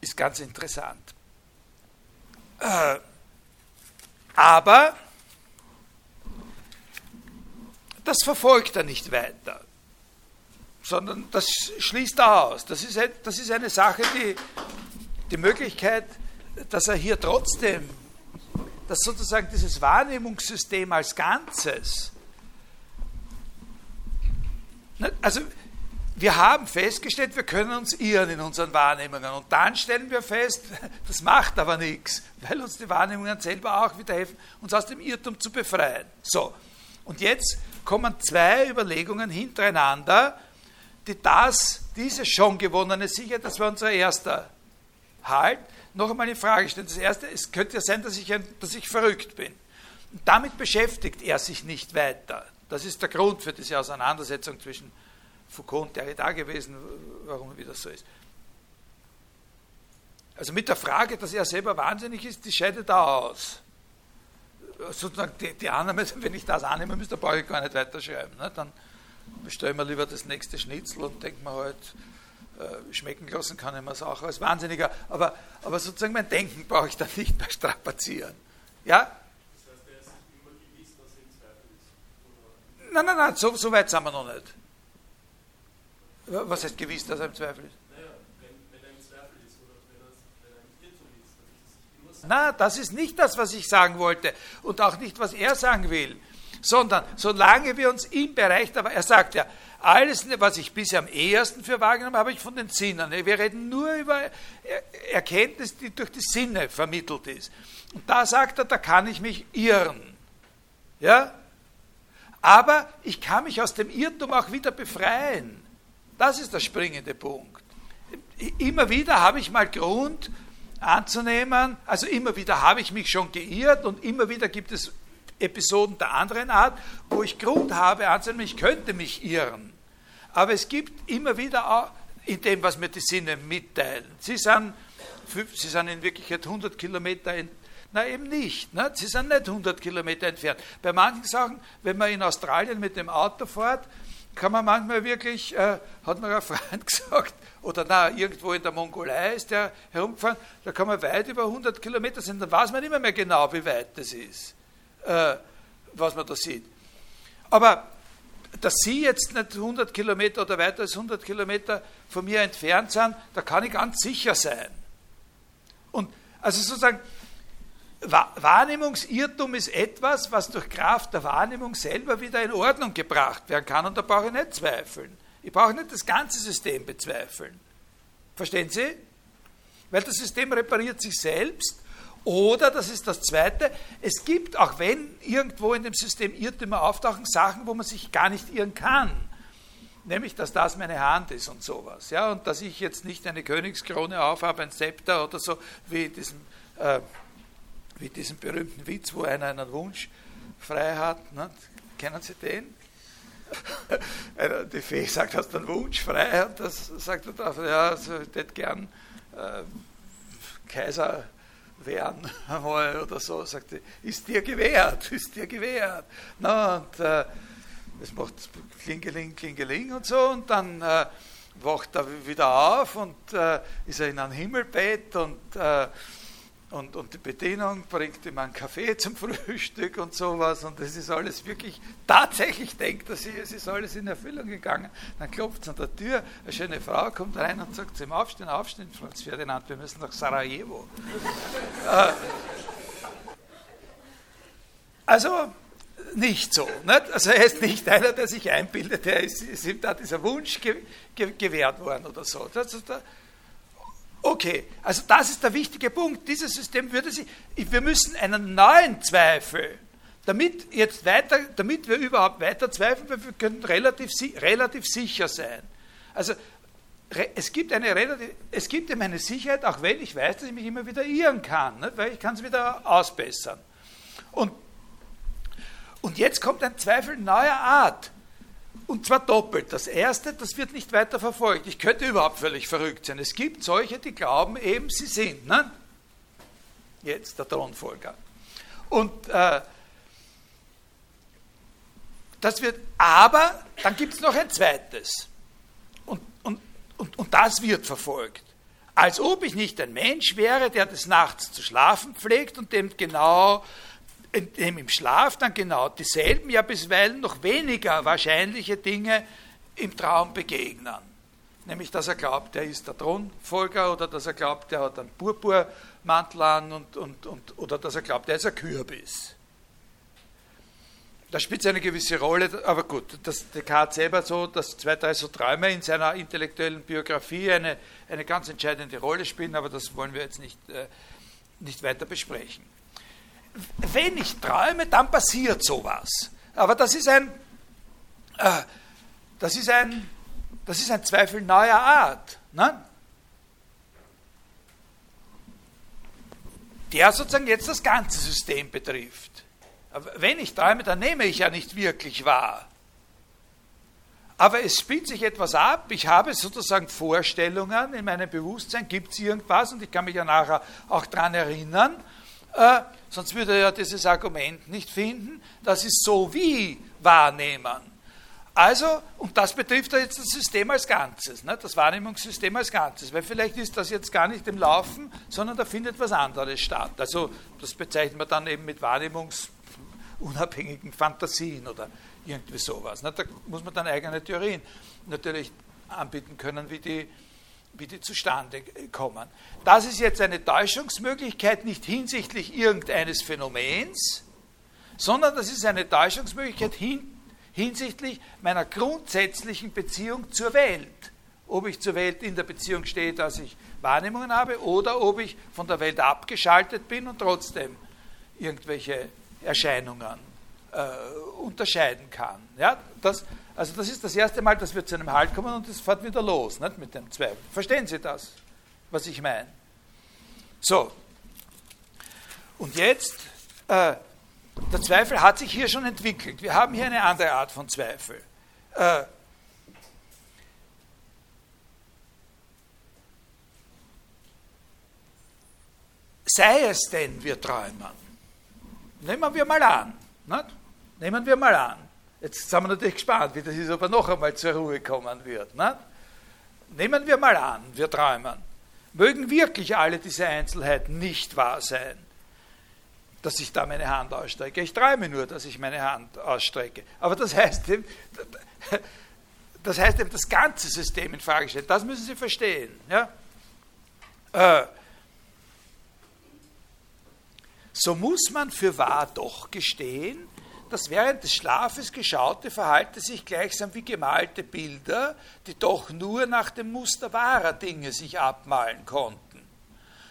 A: ist ganz interessant. Äh, aber das verfolgt er nicht weiter, sondern das schließt er aus. Das ist, das ist eine Sache, die die Möglichkeit, dass er hier trotzdem, dass sozusagen dieses Wahrnehmungssystem als Ganzes, ne, also wir haben festgestellt, wir können uns irren in unseren Wahrnehmungen. Und dann stellen wir fest, das macht aber nichts, weil uns die Wahrnehmungen selber auch wieder helfen, uns aus dem Irrtum zu befreien. So, und jetzt kommen zwei Überlegungen hintereinander, die das, diese schon gewonnene Sicherheit, das war unser erster Halt, noch einmal in Frage stellen. Das erste, es könnte ja sein, dass ich, ein, dass ich verrückt bin. Und damit beschäftigt er sich nicht weiter. Das ist der Grund für diese Auseinandersetzung zwischen Foucault und Derrida gewesen, warum wie das so ist. Also mit der Frage, dass er selber wahnsinnig ist, die scheidet da aus. Sozusagen die, die Annahme, wenn ich das annehme, müsste, brauche ich gar nicht weiterschreiben. Ne? Dann bestelle ich mir lieber das nächste Schnitzel und denke mir halt, äh, schmecken lassen kann ich mir es auch als Wahnsinniger, aber, aber sozusagen mein Denken brauche ich dann nicht mehr strapazieren. Ja? Nein, nein, nein, so, so weit sind wir noch nicht. Was heißt gewiss, dass er im Zweifel ist? Naja, wenn, wenn er im Zweifel ist oder wenn er, wenn er im Irrtum ist, dann ist es immer so. Na, das ist nicht das, was ich sagen wollte und auch nicht, was er sagen will, sondern solange wir uns im Bereich, aber er sagt ja, alles, was ich bisher am ehesten für wahrgenommen habe, habe ich von den Sinnen. Wir reden nur über Erkenntnis, die durch die Sinne vermittelt ist. Und da sagt er, da kann ich mich irren. Ja? Aber ich kann mich aus dem Irrtum auch wieder befreien. Das ist der springende Punkt. Immer wieder habe ich mal Grund anzunehmen, also immer wieder habe ich mich schon geirrt und immer wieder gibt es Episoden der anderen Art, wo ich Grund habe anzunehmen, ich könnte mich irren. Aber es gibt immer wieder auch in dem, was mir die Sinne mitteilen. Sie sind, sie sind in Wirklichkeit 100 Kilometer entfernt. Na eben nicht. Ne? Sie sind nicht 100 Kilometer entfernt. Bei manchen Sachen, wenn man in Australien mit dem Auto fährt, kann man manchmal wirklich, äh, hat mir ein Freund gesagt, oder na, irgendwo in der Mongolei ist der herumgefahren, da kann man weit über 100 Kilometer sein, dann weiß man nicht mehr genau, wie weit das ist äh, was man da sieht. Aber dass Sie jetzt nicht 100 Kilometer oder weiter als 100 Kilometer von mir entfernt sind, da kann ich ganz sicher sein. Und also sozusagen, Wahrnehmungsirrtum ist etwas, was durch Kraft der Wahrnehmung selber wieder in Ordnung gebracht werden kann. Und da brauche ich nicht zweifeln. Ich brauche nicht das ganze System bezweifeln. Verstehen Sie? Weil das System repariert sich selbst oder, das ist das Zweite, es gibt, auch wenn irgendwo in dem System Irrtümer auftauchen, Sachen, wo man sich gar nicht irren kann. Nämlich, dass das meine Hand ist und sowas. Ja? Und dass ich jetzt nicht eine Königskrone aufhabe, ein Zepter oder so, wie diesem, äh, wie diesem berühmten Witz, wo einer einen Wunsch frei hat. Ne? Kennen Sie den? Die Fee sagt, hast du einen Wunsch frei? Und das sagt er drauf, ja, also, ich hätte gern äh, Kaiser werden einmal oder so, sagte, ist dir gewährt, ist dir gewährt. Na, und äh, es macht Klingeling, Klingeling und so und dann äh, wacht er wieder auf und äh, ist er in einem Himmelbett und äh, und, und die Bedienung bringt ihm einen Kaffee zum Frühstück und sowas. Und das ist alles wirklich, tatsächlich denkt er sich, es ist alles in Erfüllung gegangen. Dann klopft es an der Tür, eine schöne Frau kommt rein und sagt zu ihm, aufstehen, aufstehen, Franz Ferdinand, wir müssen nach Sarajevo. Äh, also, nicht so. Nicht? Also er ist nicht einer, der sich einbildet, er ist, ist ihm da dieser Wunsch ge, ge, gewährt worden oder so. Das, das, Okay, also das ist der wichtige Punkt. Dieses System würde sich, wir müssen einen neuen Zweifel, damit, jetzt weiter, damit wir überhaupt weiter zweifeln, wir können relativ, relativ sicher sein. Also es gibt, eine es gibt eben eine Sicherheit, auch wenn ich weiß, dass ich mich immer wieder irren kann, nicht? weil ich kann es wieder ausbessern. Und, und jetzt kommt ein Zweifel neuer Art. Und zwar doppelt. Das erste, das wird nicht weiter verfolgt. Ich könnte überhaupt völlig verrückt sein. Es gibt solche, die glauben eben, sie sind. Ne? jetzt der Thronfolger. Und äh, das wird, aber dann gibt es noch ein zweites. Und, und, und, und das wird verfolgt. Als ob ich nicht ein Mensch wäre, der des Nachts zu schlafen pflegt und dem genau, im Schlaf dann genau dieselben, ja bisweilen noch weniger wahrscheinliche Dinge im Traum begegnen. Nämlich, dass er glaubt, er ist der Thronfolger oder dass er glaubt, er hat einen Purpurmantel an und, und, und, oder dass er glaubt, er ist ein Kürbis. Da spielt eine gewisse Rolle, aber gut, dass Descartes selber so, dass zwei, drei so Träume in seiner intellektuellen Biografie eine, eine ganz entscheidende Rolle spielen, aber das wollen wir jetzt nicht, äh, nicht weiter besprechen. Wenn ich träume, dann passiert sowas. Aber das ist ein, äh, das ist ein, das ist ein Zweifel neuer Art. Ne? Der sozusagen jetzt das ganze System betrifft. Wenn ich träume, dann nehme ich ja nicht wirklich wahr. Aber es spielt sich etwas ab. Ich habe sozusagen Vorstellungen in meinem Bewusstsein. Gibt es irgendwas? Und ich kann mich ja nachher auch daran erinnern. Äh, sonst würde er ja dieses Argument nicht finden. Das ist so wie wahrnehmen. Also, und das betrifft ja jetzt das System als Ganzes, ne? das Wahrnehmungssystem als Ganzes, weil vielleicht ist das jetzt gar nicht im Laufen, sondern da findet was anderes statt. Also, das bezeichnet man dann eben mit wahrnehmungsunabhängigen Fantasien oder irgendwie sowas. Ne? Da muss man dann eigene Theorien natürlich anbieten können, wie die, die zustande kommen. Das ist jetzt eine Täuschungsmöglichkeit nicht hinsichtlich irgendeines Phänomens, sondern das ist eine Täuschungsmöglichkeit hin, hinsichtlich meiner grundsätzlichen Beziehung zur Welt. Ob ich zur Welt in der Beziehung stehe, dass ich Wahrnehmungen habe, oder ob ich von der Welt abgeschaltet bin und trotzdem irgendwelche Erscheinungen äh, unterscheiden kann. Ja, das, also das ist das erste Mal, dass wir zu einem Halt kommen und es fährt wieder los nicht, mit dem Zweifel. Verstehen Sie das, was ich meine? So, und jetzt äh, der Zweifel hat sich hier schon entwickelt. Wir haben hier eine andere Art von Zweifel. Äh, sei es denn, wir träumen. Nehmen wir mal an. Nicht? Nehmen wir mal an. Jetzt sind wir natürlich gespannt, wie das ist, ob er noch einmal zur Ruhe kommen wird. Nicht? Nehmen wir mal an, wir träumen. Mögen wirklich alle diese Einzelheiten nicht wahr sein dass ich da meine Hand ausstrecke. Ich träume nur, dass ich meine Hand ausstrecke. Aber das heißt eben, das, heißt eben das ganze System in Frage stellen. Das müssen Sie verstehen. Ja? Äh, so muss man für wahr doch gestehen, dass während des Schlafes geschaute verhalte sich gleichsam wie gemalte Bilder, die doch nur nach dem Muster wahrer Dinge sich abmalen konnten.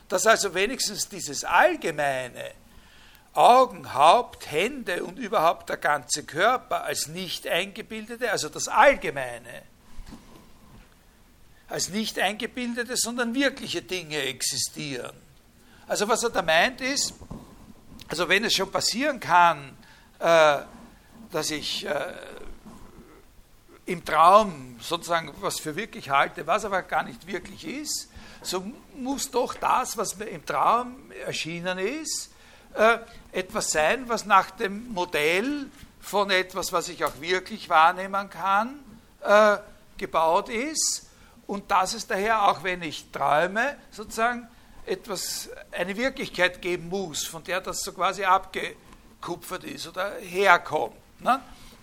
A: Dass also wenigstens dieses Allgemeine, Augen, Haupt, Hände und überhaupt der ganze Körper als nicht eingebildete, also das Allgemeine, als nicht eingebildete, sondern wirkliche Dinge existieren. Also was er da meint ist, also wenn es schon passieren kann, äh, dass ich äh, im Traum sozusagen was für wirklich halte, was aber gar nicht wirklich ist, so muss doch das, was mir im Traum erschienen ist, äh, etwas sein, was nach dem Modell von etwas, was ich auch wirklich wahrnehmen kann, äh, gebaut ist. Und dass es daher, auch wenn ich träume, sozusagen etwas, eine Wirklichkeit geben muss, von der das so quasi abgekupfert ist oder herkommt. Ne?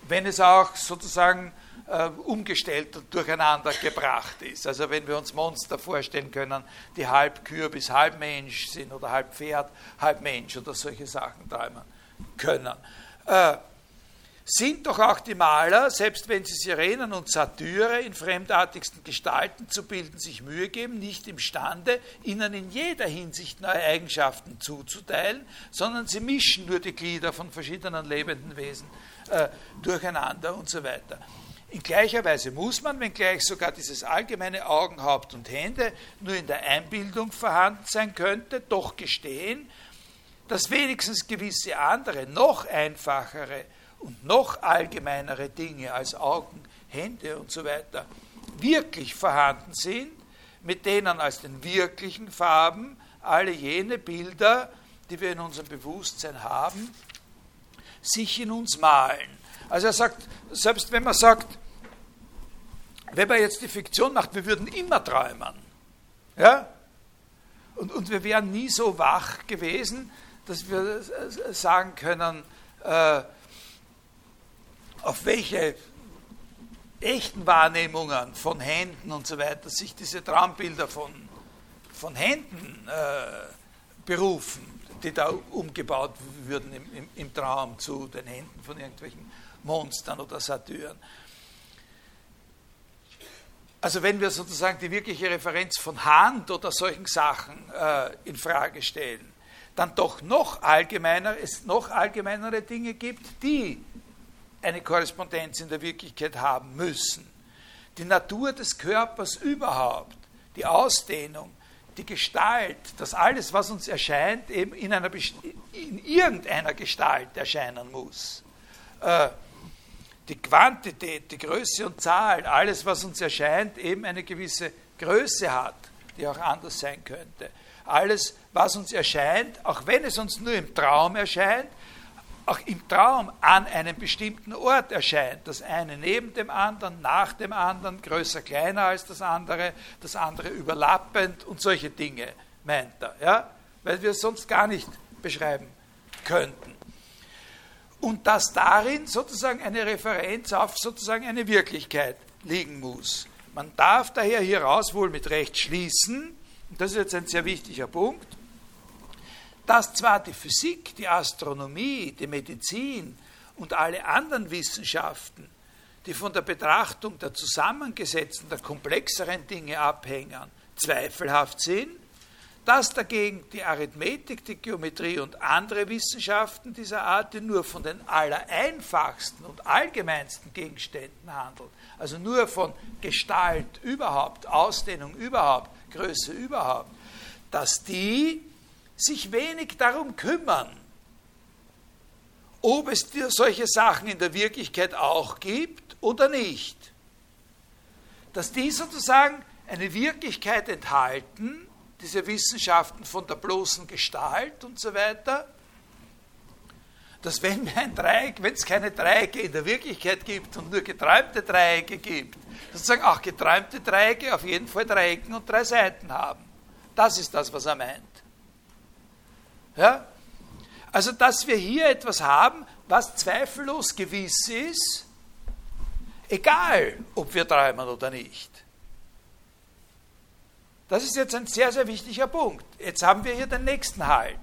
A: Wenn es auch sozusagen äh, umgestellt und durcheinander gebracht ist. Also wenn wir uns Monster vorstellen können, die halb Kürbis, halb Mensch sind oder halb Pferd, halb Mensch oder solche Sachen träumen können. Äh, sind doch auch die Maler, selbst wenn sie Sirenen und Satyre in fremdartigsten Gestalten zu bilden sich Mühe geben, nicht imstande, ihnen in jeder Hinsicht neue Eigenschaften zuzuteilen, sondern sie mischen nur die Glieder von verschiedenen lebenden Wesen äh, durcheinander und so weiter. In gleicher Weise muss man, wenngleich sogar dieses allgemeine Augen, Haupt und Hände nur in der Einbildung vorhanden sein könnte, doch gestehen, dass wenigstens gewisse andere, noch einfachere und noch allgemeinere Dinge als Augen, Hände und so weiter wirklich vorhanden sind, mit denen als den wirklichen Farben alle jene Bilder die wir in unserem Bewusstsein haben, sich in uns malen. Also er sagt, selbst wenn man sagt, wenn man jetzt die Fiktion macht, wir würden immer träumen. Ja? Und, und wir wären nie so wach gewesen, dass wir sagen können, äh, auf welche echten Wahrnehmungen von Händen und so weiter sich diese Traumbilder von, von Händen äh, berufen, die da umgebaut würden im, im, im Traum zu den Händen von irgendwelchen Monstern oder Satyren. Also wenn wir sozusagen die wirkliche Referenz von Hand oder solchen Sachen äh, in Frage stellen, dann doch noch allgemeiner, es noch allgemeinere Dinge gibt, die eine Korrespondenz in der Wirklichkeit haben müssen. Die Natur des Körpers überhaupt, die Ausdehnung, die Gestalt, das alles, was uns erscheint, eben in, einer, in irgendeiner Gestalt erscheinen muss. Äh, die Quantität, die Größe und Zahl, alles, was uns erscheint, eben eine gewisse Größe hat, die auch anders sein könnte. Alles, was uns erscheint, auch wenn es uns nur im Traum erscheint, auch im Traum an einem bestimmten Ort erscheint. Das eine neben dem anderen, nach dem anderen, größer, kleiner als das andere, das andere überlappend und solche Dinge meint er, ja? weil wir es sonst gar nicht beschreiben könnten und dass darin sozusagen eine Referenz auf sozusagen eine Wirklichkeit liegen muss. Man darf daher hieraus wohl mit Recht schließen, und das ist jetzt ein sehr wichtiger Punkt, dass zwar die Physik, die Astronomie, die Medizin und alle anderen Wissenschaften, die von der Betrachtung der zusammengesetzten, der komplexeren Dinge abhängen, zweifelhaft sind, dass dagegen die Arithmetik, die Geometrie und andere Wissenschaften dieser Art, die nur von den allereinfachsten und allgemeinsten Gegenständen handeln, also nur von Gestalt überhaupt, Ausdehnung überhaupt, Größe überhaupt, dass die sich wenig darum kümmern, ob es solche Sachen in der Wirklichkeit auch gibt oder nicht. Dass die sozusagen eine Wirklichkeit enthalten, diese Wissenschaften von der bloßen Gestalt und so weiter, dass wenn es keine Dreiecke in der Wirklichkeit gibt und nur geträumte Dreiecke gibt, sozusagen auch geträumte Dreiecke auf jeden Fall Dreiecken und drei Seiten haben. Das ist das, was er meint. Ja? Also, dass wir hier etwas haben, was zweifellos gewiss ist, egal ob wir träumen oder nicht. Das ist jetzt ein sehr, sehr wichtiger Punkt. Jetzt haben wir hier den nächsten Halt.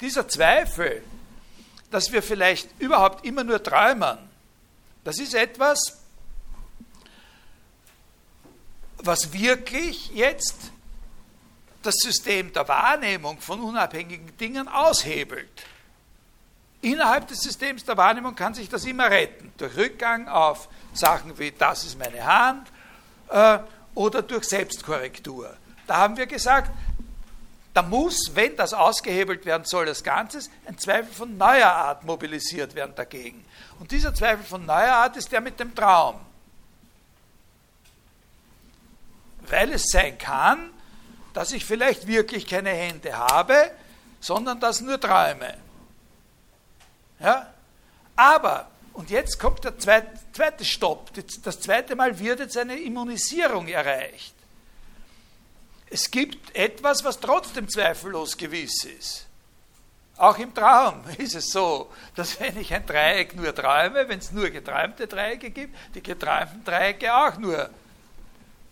A: Dieser Zweifel, dass wir vielleicht überhaupt immer nur träumen, das ist etwas, was wirklich jetzt das System der Wahrnehmung von unabhängigen Dingen aushebelt. Innerhalb des Systems der Wahrnehmung kann sich das immer retten, durch Rückgang auf Sachen wie das ist meine Hand, äh, oder durch Selbstkorrektur. Da haben wir gesagt, da muss, wenn das ausgehebelt werden soll, das Ganze, ein Zweifel von neuer Art mobilisiert werden dagegen. Und dieser Zweifel von neuer Art ist der mit dem Traum. Weil es sein kann, dass ich vielleicht wirklich keine Hände habe, sondern das nur träume. Ja? Aber und jetzt kommt der zweite, zweite Stopp. Das zweite Mal wird jetzt eine Immunisierung erreicht. Es gibt etwas, was trotzdem zweifellos gewiss ist. Auch im Traum ist es so, dass wenn ich ein Dreieck nur träume, wenn es nur geträumte Dreiecke gibt, die geträumten Dreiecke auch nur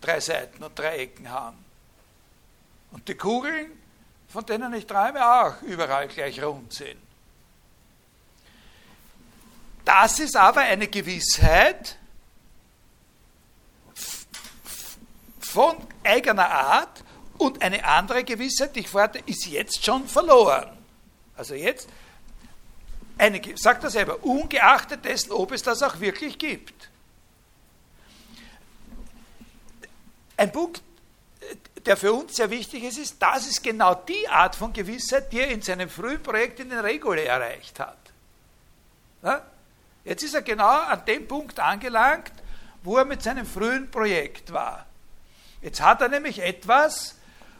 A: drei Seiten und drei Ecken haben. Und die Kugeln, von denen ich träume, auch überall gleich rund sind. Das ist aber eine Gewissheit von eigener Art und eine andere Gewissheit, die ich vorhatte, ist jetzt schon verloren. Also jetzt, eine, sagt er selber, ungeachtet dessen, ob es das auch wirklich gibt. Ein Punkt, der für uns sehr wichtig ist, ist, das ist genau die Art von Gewissheit, die er in seinem frühen Projekt in den Regule erreicht hat. Ja? Jetzt ist er genau an dem Punkt angelangt, wo er mit seinem frühen Projekt war. Jetzt hat er nämlich etwas,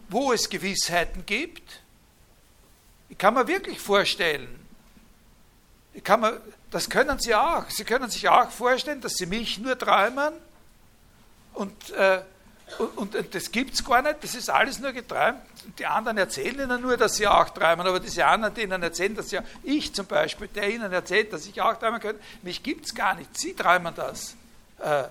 A: wo es Gewissheiten gibt, Ich kann mir wirklich vorstellen, ich kann mir, das können Sie auch. Sie können sich auch vorstellen, dass Sie mich nur träumen und, äh, und, und das gibt es gar nicht, das ist alles nur geträumt. Die anderen erzählen Ihnen nur, dass Sie auch träumen, aber diese anderen, die Ihnen erzählen, dass ja ich zum Beispiel, der Ihnen erzählt, dass ich auch träumen kann, mich gibt es gar nicht. Sie träumen das äh,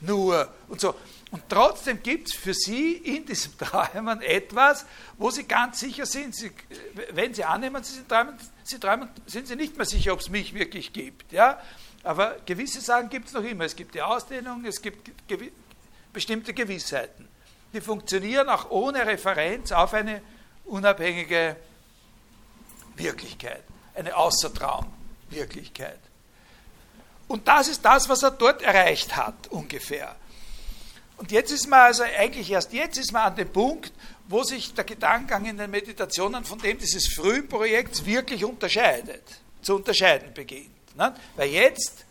A: nur und so. Und trotzdem gibt es für Sie in diesem Träumen etwas, wo Sie ganz sicher sind, Sie, wenn Sie annehmen, Sie sind träumen, Sie träumen, sind Sie nicht mehr sicher, ob es mich wirklich gibt. Ja? Aber gewisse Sachen gibt es noch immer. Es gibt die Ausdehnung, es gibt bestimmte Gewissheiten. Die funktionieren auch ohne Referenz auf eine unabhängige Wirklichkeit, eine Außertraumwirklichkeit. Und das ist das, was er dort erreicht hat, ungefähr. Und jetzt ist man also eigentlich erst jetzt ist man an dem Punkt, wo sich der Gedankengang in den Meditationen von dem dieses Frühprojekts wirklich unterscheidet, zu unterscheiden beginnt. Weil jetzt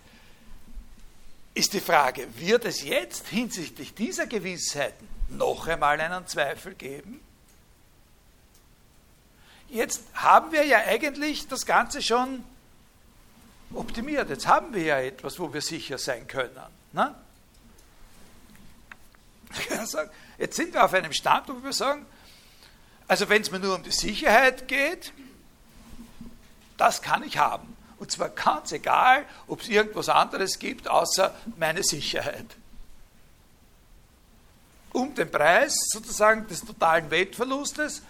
A: ist die Frage, wird es jetzt hinsichtlich dieser Gewissheiten noch einmal einen Zweifel geben? Jetzt haben wir ja eigentlich das Ganze schon optimiert. Jetzt haben wir ja etwas, wo wir sicher sein können. Ne? Jetzt sind wir auf einem Stand, wo wir sagen, also wenn es mir nur um die Sicherheit geht, das kann ich haben. Und zwar ganz egal, ob es irgendwas anderes gibt, außer meine Sicherheit. Um den Preis sozusagen des totalen Weltverlustes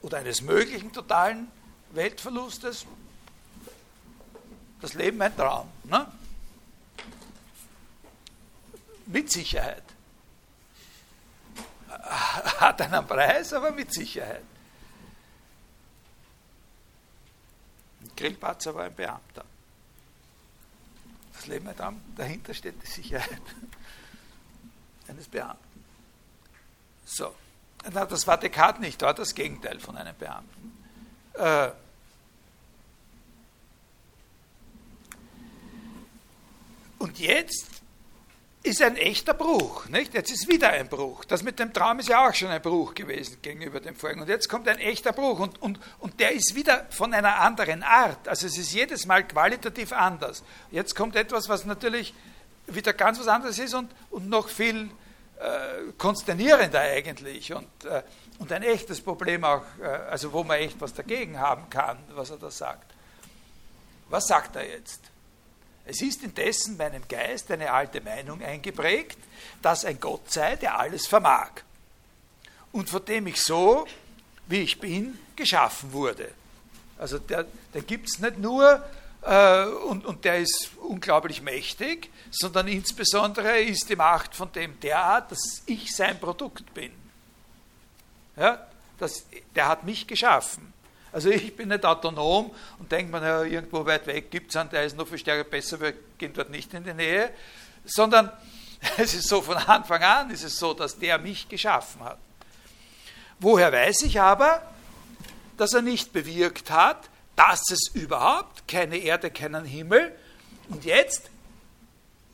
A: oder eines möglichen totalen Weltverlustes, das Leben ein Traum. Ne? Mit Sicherheit. Hat einen Preis, aber mit Sicherheit. Grillparzer war ein Beamter. Das Leben ein Traum, dahinter steht die Sicherheit eines Beamten. So. Das war Descartes nicht, war das Gegenteil von einem Beamten. Äh, und jetzt ist ein echter Bruch. Nicht? Jetzt ist wieder ein Bruch. Das mit dem Traum ist ja auch schon ein Bruch gewesen gegenüber dem vorigen. Und jetzt kommt ein echter Bruch und, und, und der ist wieder von einer anderen Art. Also es ist jedes Mal qualitativ anders. Jetzt kommt etwas, was natürlich wieder ganz was anderes ist und, und noch viel äh, konsternierender eigentlich und, äh, und ein echtes Problem auch, äh, also wo man echt was dagegen haben kann, was er da sagt. Was sagt er jetzt? Es ist indessen meinem Geist eine alte Meinung eingeprägt, dass ein Gott sei, der alles vermag und von dem ich so, wie ich bin, geschaffen wurde. Also der, der gibt es nicht nur äh, und, und der ist unglaublich mächtig, sondern insbesondere ist die Macht von dem derart, dass ich sein Produkt bin. Ja, das, der hat mich geschaffen. Also ich bin nicht autonom und denke mir, ja, irgendwo weit weg gibt es einen, der ist noch viel stärker besser, wir gehen dort nicht in die Nähe, sondern es ist so von Anfang an, ist es so, dass der mich geschaffen hat. Woher weiß ich aber, dass er nicht bewirkt hat, dass es überhaupt keine Erde, keinen Himmel? Und jetzt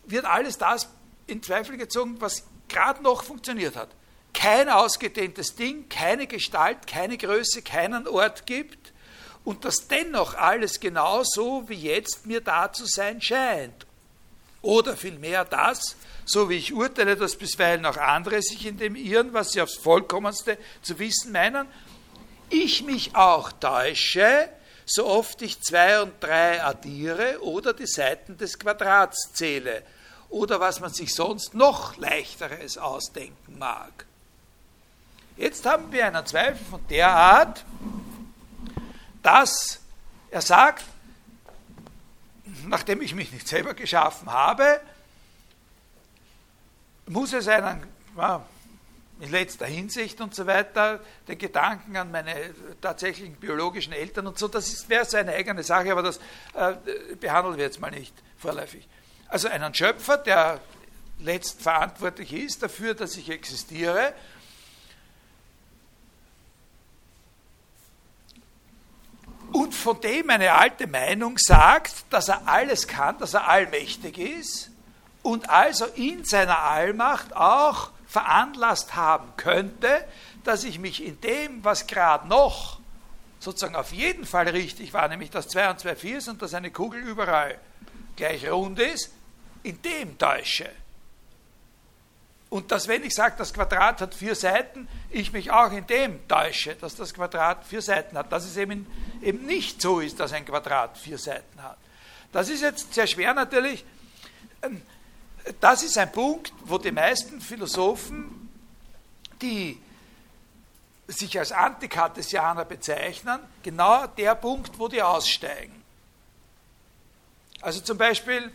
A: wird alles das in Zweifel gezogen, was gerade noch funktioniert hat kein ausgedehntes Ding, keine Gestalt, keine Größe, keinen Ort gibt und dass dennoch alles genau so wie jetzt mir da zu sein scheint. Oder vielmehr das, so wie ich urteile, dass bisweilen auch andere sich in dem irren, was sie aufs Vollkommenste zu wissen meinen, ich mich auch täusche, so oft ich zwei und drei addiere oder die Seiten des Quadrats zähle oder was man sich sonst noch leichteres ausdenken mag. Jetzt haben wir einen Zweifel von der Art, dass er sagt, nachdem ich mich nicht selber geschaffen habe, muss es einen, in letzter Hinsicht und so weiter, den Gedanken an meine tatsächlichen biologischen Eltern und so, das wäre seine eigene Sache, aber das äh, behandeln wir jetzt mal nicht vorläufig. Also einen Schöpfer, der letztverantwortlich ist dafür, dass ich existiere und von dem eine alte Meinung sagt, dass er alles kann, dass er allmächtig ist und also in seiner Allmacht auch veranlasst haben könnte, dass ich mich in dem, was gerade noch sozusagen auf jeden Fall richtig war, nämlich dass 2 und 2 4 ist und dass eine Kugel überall gleich rund ist, in dem täusche. Und dass, wenn ich sage, das Quadrat hat vier Seiten, ich mich auch in dem täusche, dass das Quadrat vier Seiten hat. Dass es eben, eben nicht so ist, dass ein Quadrat vier Seiten hat. Das ist jetzt sehr schwer natürlich. Ähm, das ist ein Punkt, wo die meisten Philosophen, die sich als Antikartesianer bezeichnen, genau der Punkt, wo die aussteigen. Also zum Beispiel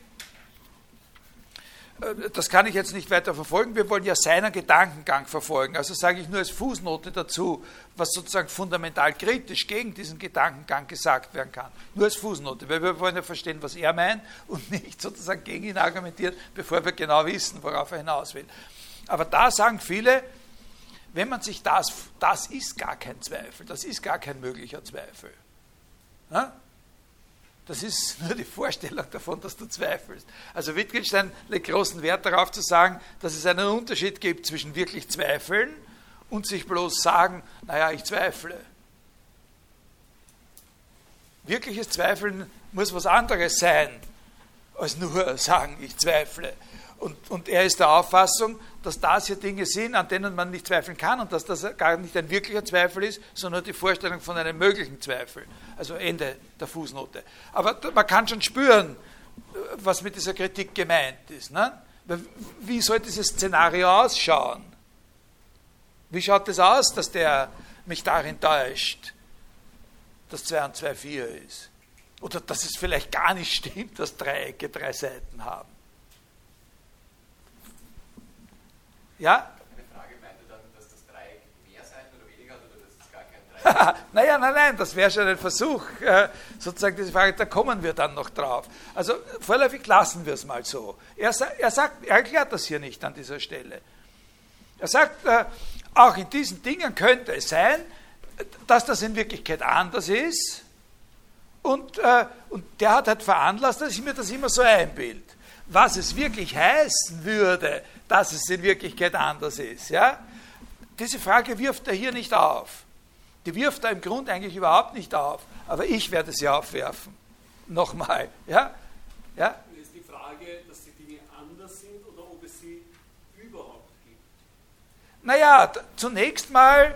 A: das kann ich jetzt nicht weiter verfolgen. Wir wollen ja seinen Gedankengang verfolgen. Also sage ich nur als Fußnote dazu, was sozusagen fundamental kritisch gegen diesen Gedankengang gesagt werden kann. Nur als Fußnote, weil wir wollen ja verstehen, was er meint und nicht sozusagen gegen ihn argumentieren, bevor wir genau wissen, worauf er hinaus will. Aber da sagen viele, wenn man sich das, das ist gar kein Zweifel, das ist gar kein möglicher Zweifel. Ja? Das ist nur die Vorstellung davon, dass du zweifelst. Also Wittgenstein legt großen Wert darauf zu sagen, dass es einen Unterschied gibt zwischen wirklich zweifeln und sich bloß sagen, naja, ich zweifle. Wirkliches Zweifeln muss was anderes sein, als nur sagen, ich zweifle. Und, und er ist der Auffassung, dass das hier Dinge sind, an denen man nicht zweifeln kann und dass das gar nicht ein wirklicher Zweifel ist, sondern die Vorstellung von einem möglichen Zweifel. Also Ende der Fußnote. Aber man kann schon spüren, was mit dieser Kritik gemeint ist. Ne? Wie soll dieses Szenario ausschauen? Wie schaut es aus, dass der mich darin täuscht, dass 2 und 2 4 ist? Oder dass es vielleicht gar nicht stimmt, dass Dreiecke drei Seiten haben? Ja? Eine Frage meinte dann, dass das Dreieck mehr Seiten oder weniger hat oder dass es gar kein Dreieck Naja, nein, nein, das wäre schon ein Versuch, äh, sozusagen diese Frage, da kommen wir dann noch drauf. Also vorläufig lassen wir es mal so. Er, er, sagt, er erklärt das hier nicht an dieser Stelle. Er sagt, äh, auch in diesen Dingen könnte es sein, dass das in Wirklichkeit anders ist. Und, äh, und der hat halt veranlasst, dass ich mir das immer so einbild. Was es wirklich heißen würde, dass es in Wirklichkeit anders ist. Ja? Diese Frage wirft er hier nicht auf. Die wirft er im Grunde eigentlich überhaupt nicht auf. Aber ich werde sie aufwerfen. Nochmal. Ja? Ja?
B: Ist die Frage, dass die Dinge anders sind oder ob es sie überhaupt gibt?
A: Naja, zunächst mal,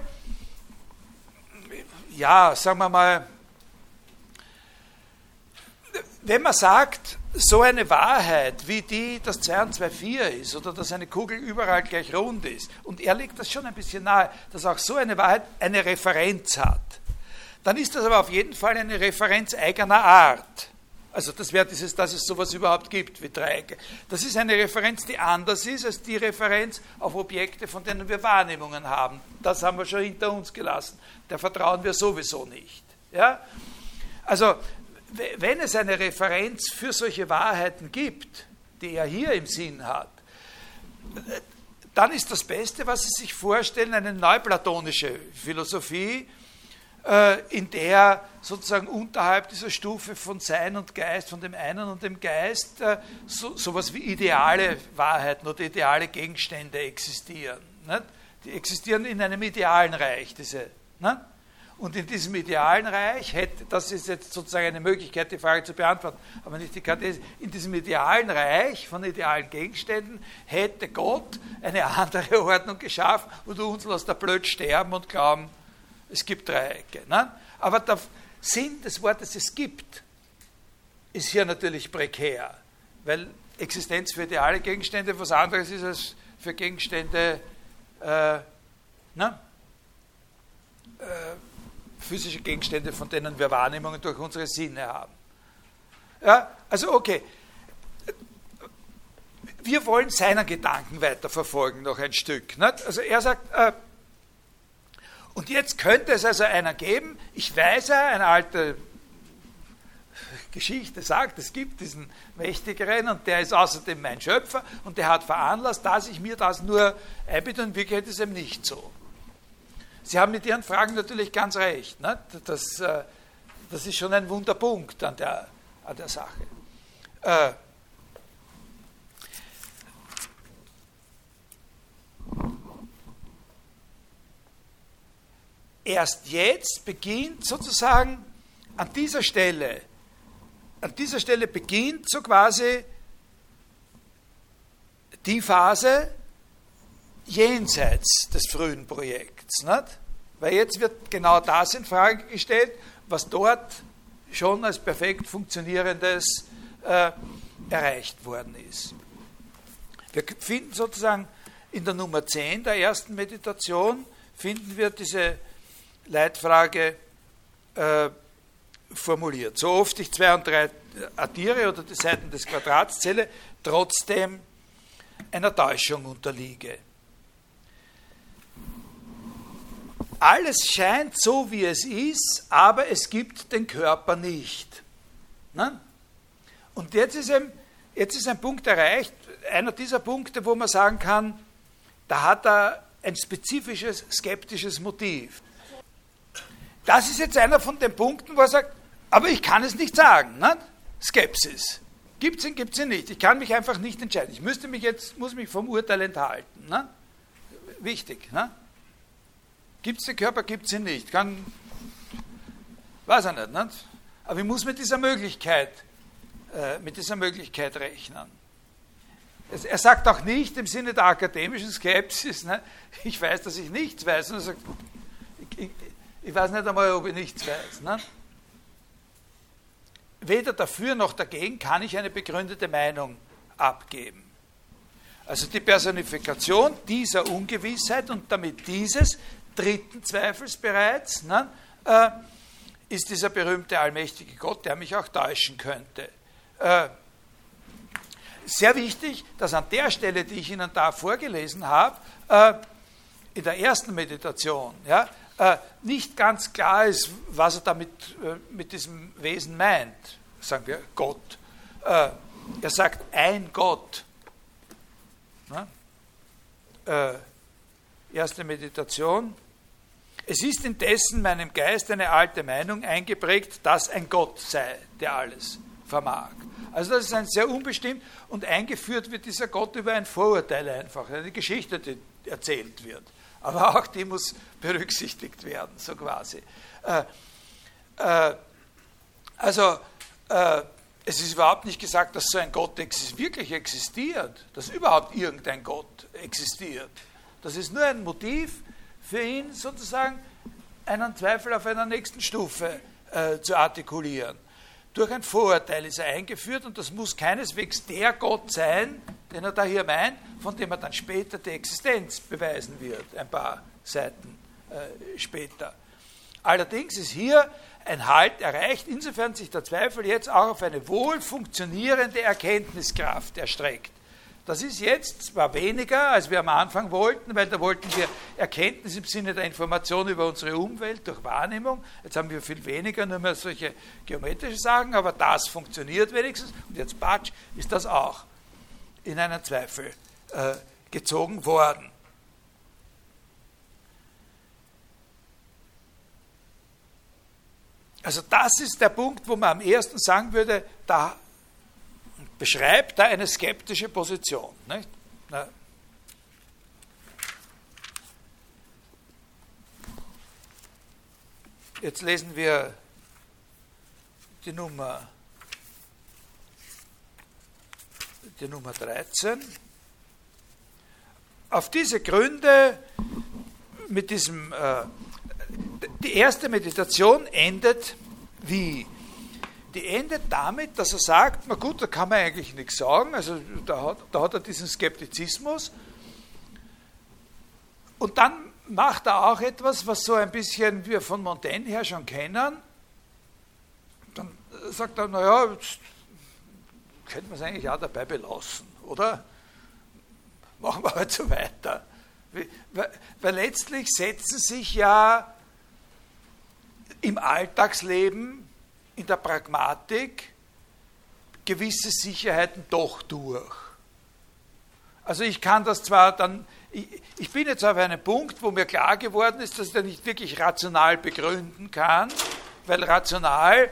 A: ja, sagen wir mal, wenn man sagt, so eine Wahrheit wie die, dass 2 und 2 4 ist oder dass eine Kugel überall gleich rund ist, und er legt das schon ein bisschen nahe, dass auch so eine Wahrheit eine Referenz hat, dann ist das aber auf jeden Fall eine Referenz eigener Art. Also das wäre dieses, dass es sowas überhaupt gibt wie Dreiecke. Das ist eine Referenz, die anders ist als die Referenz auf Objekte, von denen wir Wahrnehmungen haben. Das haben wir schon hinter uns gelassen. Der vertrauen wir sowieso nicht. Ja? Also wenn es eine Referenz für solche Wahrheiten gibt, die er hier im Sinn hat, dann ist das Beste, was Sie sich vorstellen, eine neuplatonische Philosophie, äh, in der sozusagen unterhalb dieser Stufe von Sein und Geist, von dem einen und dem Geist, äh, so, sowas wie ideale Wahrheiten oder ideale Gegenstände existieren. Die existieren in einem idealen Reich, diese. Und in diesem idealen Reich hätte, das ist jetzt sozusagen eine Möglichkeit, die Frage zu beantworten, aber nicht die Karte, in diesem idealen Reich von idealen Gegenständen hätte Gott eine andere Ordnung geschaffen und uns lässt da blöd sterben und glauben, es gibt Dreiecke. Ne? Aber der Sinn des Wortes es gibt, ist hier natürlich prekär, weil Existenz für ideale Gegenstände was anderes ist als für Gegenstände, äh, ne? äh, physische Gegenstände, von denen wir Wahrnehmungen durch unsere Sinne haben. Ja, also okay. Wir wollen seinen Gedanken weiterverfolgen, noch ein Stück. Nicht? Also er sagt, äh, und jetzt könnte es also einer geben, ich weiß ja, eine alte Geschichte sagt, es gibt diesen Mächtigeren und der ist außerdem mein Schöpfer und der hat veranlasst, dass ich mir das nur einbitte und in Wirklichkeit ist es eben nicht so. Sie haben mit Ihren Fragen natürlich ganz recht. Ne? Das, äh, das ist schon ein Wunderpunkt an der, an der Sache. Äh, erst jetzt beginnt sozusagen an dieser Stelle, an dieser Stelle beginnt so quasi die Phase jenseits des frühen Projekts. Nicht? Weil jetzt wird genau das in Frage gestellt, was dort schon als perfekt funktionierendes äh, erreicht worden ist. Wir finden sozusagen in der Nummer 10 der ersten Meditation, finden wir diese Leitfrage äh, formuliert. So oft ich 2 und 3 addiere oder die Seiten des Quadrats zähle, trotzdem einer Täuschung unterliege. Alles scheint so, wie es ist, aber es gibt den Körper nicht. Ne? Und jetzt ist, ein, jetzt ist ein Punkt erreicht, einer dieser Punkte, wo man sagen kann, da hat er ein spezifisches skeptisches Motiv. Das ist jetzt einer von den Punkten, wo er sagt, aber ich kann es nicht sagen. Ne? Skepsis. Gibt es ihn, gibt es ihn nicht. Ich kann mich einfach nicht entscheiden. Ich müsste mich jetzt, muss mich vom Urteil enthalten. Ne? Wichtig. Ne? Gibt es den Körper, gibt es ihn nicht. Kann, weiß er nicht, nicht. Aber ich muss mit dieser Möglichkeit, äh, mit dieser Möglichkeit rechnen. Es, er sagt auch nicht im Sinne der akademischen Skepsis, ne, ich weiß, dass ich nichts weiß. Und er sagt, ich, ich, ich weiß nicht einmal, ob ich nichts weiß. Ne? Weder dafür noch dagegen kann ich eine begründete Meinung abgeben. Also die Personifikation dieser Ungewissheit und damit dieses dritten Zweifels bereits, ne, äh, ist dieser berühmte allmächtige Gott, der mich auch täuschen könnte. Äh, sehr wichtig, dass an der Stelle, die ich Ihnen da vorgelesen habe, äh, in der ersten Meditation, ja, äh, nicht ganz klar ist, was er damit äh, mit diesem Wesen meint. Sagen wir Gott. Äh, er sagt ein Gott. Ne? Erste Meditation. Es ist indessen meinem Geist eine alte Meinung eingeprägt, dass ein Gott sei, der alles vermag. Also das ist ein sehr unbestimmt und eingeführt wird dieser Gott über ein Vorurteil einfach, eine Geschichte, die erzählt wird. Aber auch die muss berücksichtigt werden, so quasi. Äh, äh, also äh, es ist überhaupt nicht gesagt, dass so ein Gott exist wirklich existiert, dass überhaupt irgendein Gott existiert. Das ist nur ein Motiv, für ihn sozusagen einen Zweifel auf einer nächsten Stufe äh, zu artikulieren. Durch ein Vorurteil ist er eingeführt und das muss keineswegs der Gott sein, den er da hier meint, von dem er dann später die Existenz beweisen wird, ein paar Seiten äh, später. Allerdings ist hier ein Halt erreicht, insofern sich der Zweifel jetzt auch auf eine wohl funktionierende Erkenntniskraft erstreckt. Das ist jetzt zwar weniger, als wir am Anfang wollten, weil da wollten wir Erkenntnis im Sinne der Information über unsere Umwelt durch Wahrnehmung. Jetzt haben wir viel weniger, nur mehr solche geometrische Sachen, aber das funktioniert wenigstens. Und jetzt, Batsch, ist das auch in einen Zweifel äh, gezogen worden. Also das ist der Punkt, wo man am ersten sagen würde, da beschreibt da eine skeptische Position. Nicht? Jetzt lesen wir die Nummer, die Nummer 13. Auf diese Gründe mit diesem, äh, die erste Meditation endet wie? Die endet damit, dass er sagt, na gut, da kann man eigentlich nichts sagen, also da hat, da hat er diesen Skeptizismus. Und dann macht er auch etwas, was so ein bisschen wir von Montaigne her schon kennen. Dann sagt er, naja, jetzt könnte man es eigentlich auch dabei belassen, oder? Machen wir halt so weiter. Weil, weil letztlich setzen sich ja im Alltagsleben in der Pragmatik gewisse Sicherheiten doch durch. Also ich kann das zwar dann, ich, ich, bin jetzt auf einem Punkt, wo mir klar geworden ist, dass ich das nicht wirklich rational begründen kann, weil rational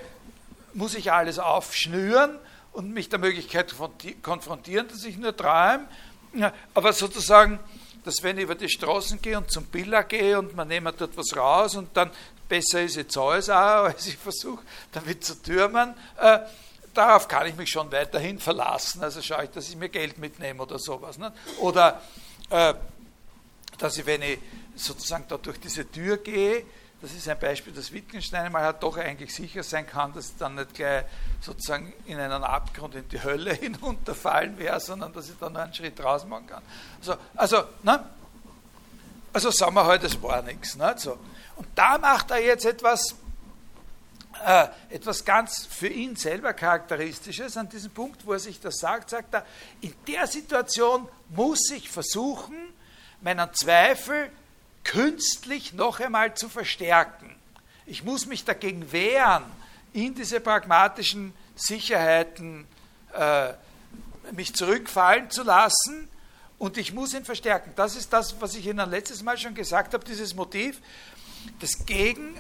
A: muss ich alles aufschnüren und mich der Möglichkeit konfrontieren, dass ich nur träume. Aber sozusagen dass wenn ich über die Straßen gehe und zum Billa gehe und man nimmt dort was raus und dann besser ist, ich zahle es auch, als ich versuche, damit zu türmen, äh, darauf kann ich mich schon weiterhin verlassen. Also schaue ich, dass ich mir Geld mitnehme oder sowas. Ne? Oder äh, dass ich, wenn ich sozusagen da durch diese Tür gehe, das ist ein Beispiel, dass Wittgenstein mal halt doch eigentlich sicher sein kann, dass ich dann nicht gleich sozusagen in einen Abgrund in die Hölle hinunterfallen wäre, sondern dass ich dann noch einen Schritt raus machen kann. Also, also, ne? also sagen wir halt, es war nichts. Ne? So. Und da macht er jetzt etwas, äh, etwas ganz für ihn selber Charakteristisches an diesem Punkt, wo er sich das sagt, sagt er, in der Situation muss ich versuchen, meinen Zweifel künstlich noch einmal zu verstärken. Ich muss mich dagegen wehren, in diese pragmatischen Sicherheiten äh, mich zurückfallen zu lassen und ich muss ihn verstärken. Das ist das, was ich Ihnen letztes Mal schon gesagt habe, dieses Motiv des Gegen,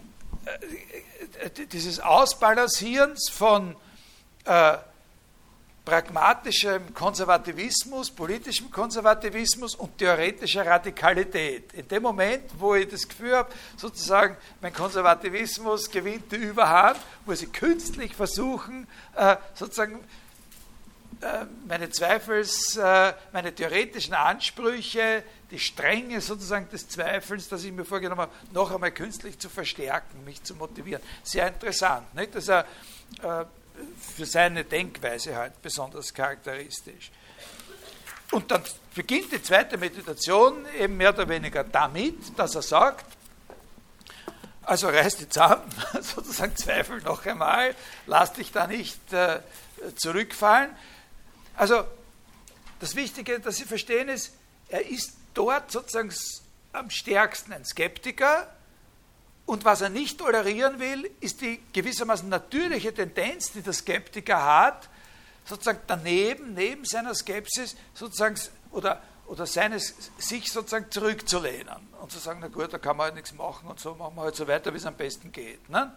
A: äh, äh dieses Ausbalancierens von äh, pragmatischem Konservativismus, politischem Konservativismus und theoretischer Radikalität. In dem Moment, wo ich das Gefühl habe, sozusagen mein Konservativismus gewinnt die Überhand, muss ich künstlich versuchen, äh, sozusagen meine Zweifels, äh, meine theoretischen Ansprüche, die Strenge sozusagen des Zweifels, das ich mir vorgenommen habe, noch einmal künstlich zu verstärken, mich zu motivieren. Sehr interessant. Nicht? Dass er für seine Denkweise halt besonders charakteristisch. Und dann beginnt die zweite Meditation eben mehr oder weniger damit, dass er sagt, also reiß dich zusammen, sozusagen zweifel noch einmal, lass dich da nicht äh, zurückfallen. Also das Wichtige, dass Sie verstehen, ist, er ist dort sozusagen am stärksten ein Skeptiker, und was er nicht tolerieren will, ist die gewissermaßen natürliche Tendenz, die der Skeptiker hat, sozusagen daneben, neben seiner Skepsis, sozusagen, oder, oder seines, sich sozusagen zurückzulehnen und zu sagen, na gut, da kann man halt nichts machen und so machen wir halt so weiter, wie es am besten geht. Ne?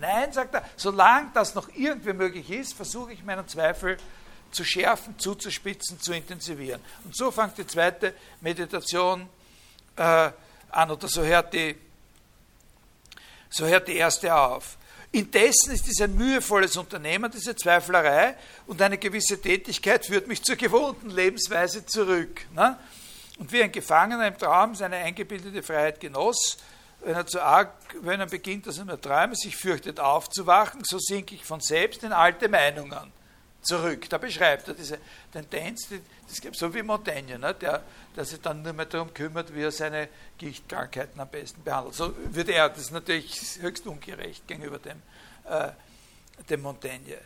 A: Nein, sagt er, solange das noch irgendwie möglich ist, versuche ich meinen Zweifel zu schärfen, zuzuspitzen, zu intensivieren. Und so fängt die zweite Meditation äh, an, oder so hört die so hört die erste auf. Indessen ist dies ein mühevolles Unternehmen, diese Zweiflerei, und eine gewisse Tätigkeit führt mich zur gewohnten Lebensweise zurück. Ne? Und wie ein Gefangener im Traum seine eingebildete Freiheit genoss, wenn er zu arg, wenn er beginnt, dass er nur träume, sich fürchtet aufzuwachen, so sinke ich von selbst in alte Meinungen zurück. Da beschreibt er diese Tendenz, das gibt so wie Montaigne, ne, der, der sich dann nur mehr darum kümmert, wie er seine Gichtkrankheiten am besten behandelt. So würde er, das ist natürlich höchst ungerecht gegenüber dem, äh, dem Montaigne.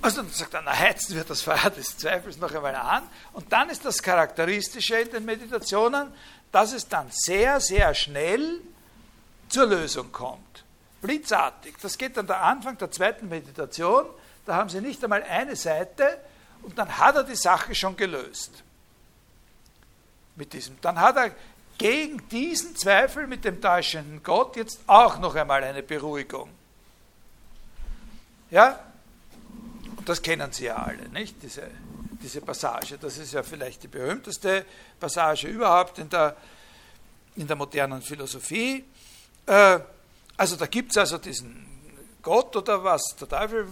A: Also dann sagt er, na heizen wir das Feuer des Zweifels noch einmal an. Und dann ist das Charakteristische in den Meditationen, dass es dann sehr, sehr schnell zur Lösung kommt blitzartig. Das geht dann der Anfang der zweiten Meditation. Da haben Sie nicht einmal eine Seite und dann hat er die Sache schon gelöst. Mit diesem. Dann hat er gegen diesen Zweifel mit dem täuschenden Gott jetzt auch noch einmal eine Beruhigung. Ja? Und das kennen Sie ja alle, nicht? Diese, diese Passage. Das ist ja vielleicht die berühmteste Passage überhaupt in der, in der modernen Philosophie. Äh, also da gibt es also diesen Gott oder was, der Teufel,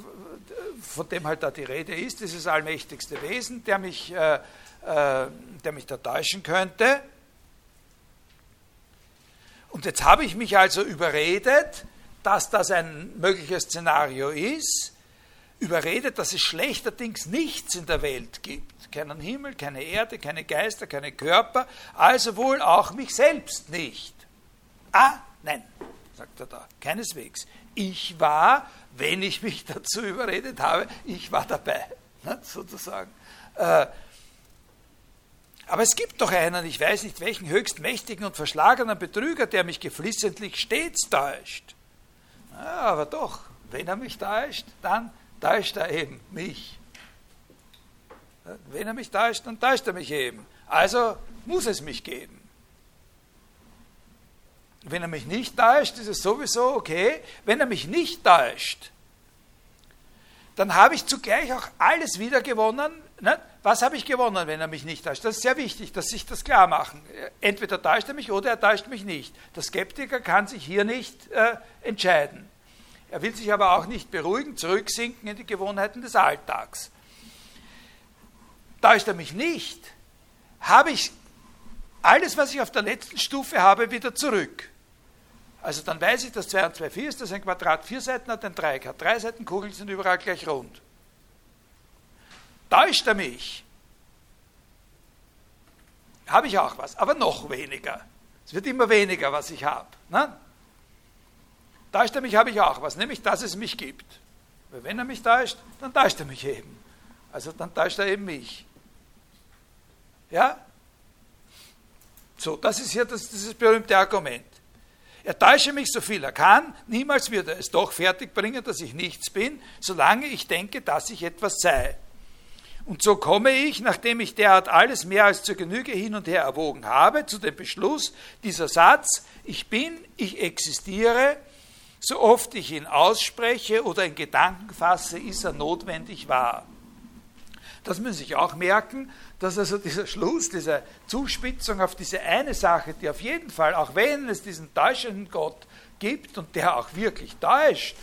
A: von dem halt da die Rede ist, dieses allmächtigste Wesen, der mich, äh, äh, der mich da täuschen könnte. Und jetzt habe ich mich also überredet, dass das ein mögliches Szenario ist, überredet, dass es schlechterdings nichts in der Welt gibt. Keinen Himmel, keine Erde, keine Geister, keine Körper, also wohl auch mich selbst nicht. Ah, nein, sagt er da. Keineswegs. Ich war, wenn ich mich dazu überredet habe, ich war dabei, ne, sozusagen. Äh, aber es gibt doch einen, ich weiß nicht welchen, höchst mächtigen und verschlagenen Betrüger, der mich geflissentlich stets täuscht. Ja, aber doch, wenn er mich täuscht, dann täuscht er eben mich. Wenn er mich täuscht, dann täuscht er mich eben. Also muss es mich geben. Wenn er mich nicht täuscht, ist es sowieso okay. Wenn er mich nicht täuscht, dann habe ich zugleich auch alles wieder gewonnen. Ne? Was habe ich gewonnen, wenn er mich nicht täuscht? Das ist sehr wichtig, dass sich das klar machen. Entweder täuscht er mich oder er täuscht mich nicht. Der Skeptiker kann sich hier nicht äh, entscheiden. Er will sich aber auch nicht beruhigen, zurücksinken in die Gewohnheiten des Alltags. Täuscht er mich nicht, habe ich alles, was ich auf der letzten Stufe habe, wieder zurück. Also dann weiß ich, dass 2 und 2 4 ist, dass ein Quadrat vier Seiten hat, ein Dreieck hat drei Seiten, Kugeln sind überall gleich rund. Täuscht er mich, habe ich auch was, aber noch weniger. Es wird immer weniger, was ich habe. Ne? Täuscht er mich, habe ich auch was, nämlich, dass es mich gibt. Weil wenn er mich täuscht, dann täuscht er mich eben. Also dann täuscht er eben mich. Ja? So, das ist hier das, dieses berühmte Argument. Er täusche mich so viel er kann, niemals wird er es doch fertigbringen, dass ich nichts bin, solange ich denke, dass ich etwas sei. Und so komme ich, nachdem ich derart alles mehr als zur Genüge hin und her erwogen habe, zu dem Beschluss, dieser Satz, ich bin, ich existiere, so oft ich ihn ausspreche oder in Gedanken fasse, ist er notwendig wahr. Das müssen Sie sich auch merken, dass also dieser Schluss, diese Zuspitzung auf diese eine Sache, die auf jeden Fall, auch wenn es diesen täuschenden Gott gibt und der auch wirklich täuscht,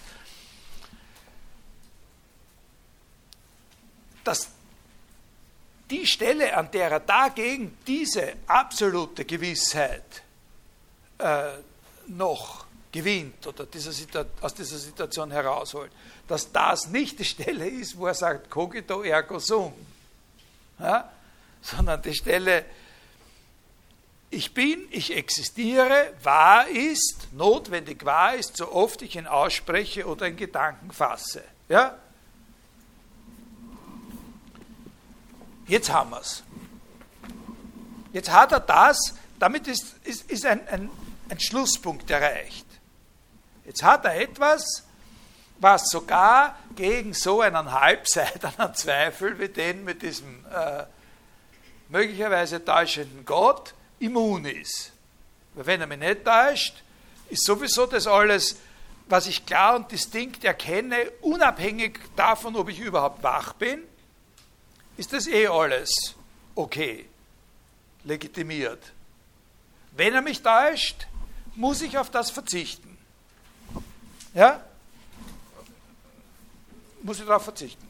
A: dass die Stelle, an der er dagegen diese absolute Gewissheit äh, noch gewinnt oder dieser aus dieser Situation herausholt, dass das nicht die Stelle ist, wo er sagt, cogito ergo sum. Ja? Sondern die Stelle, ich bin, ich existiere, wahr ist, notwendig wahr ist, so oft ich ihn ausspreche oder in Gedanken fasse. Ja? Jetzt haben wir es. Jetzt hat er das, damit ist, ist, ist ein, ein, ein Schlusspunkt erreicht. Jetzt hat er etwas, was sogar gegen so einen halbseidenen Zweifel wie den mit diesem äh, möglicherweise täuschenden Gott immun ist. Weil wenn er mich nicht täuscht, ist sowieso das alles, was ich klar und distinkt erkenne, unabhängig davon, ob ich überhaupt wach bin, ist das eh alles okay, legitimiert. Wenn er mich täuscht, muss ich auf das verzichten. Ja? Muss ich darauf verzichten.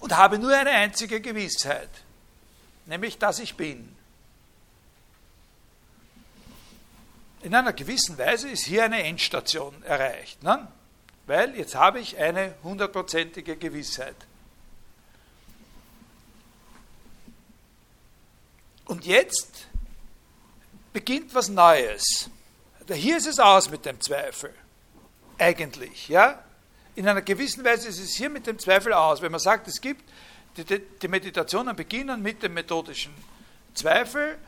A: Und habe nur eine einzige Gewissheit nämlich dass ich bin. In einer gewissen Weise ist hier eine Endstation erreicht, ne? weil jetzt habe ich eine hundertprozentige Gewissheit. Und jetzt beginnt was Neues. Hier ist es aus mit dem Zweifel. Eigentlich, ja? In einer gewissen Weise ist es hier mit dem Zweifel aus. Wenn man sagt, es gibt die, die Meditationen beginnen mit dem methodischen Zweifel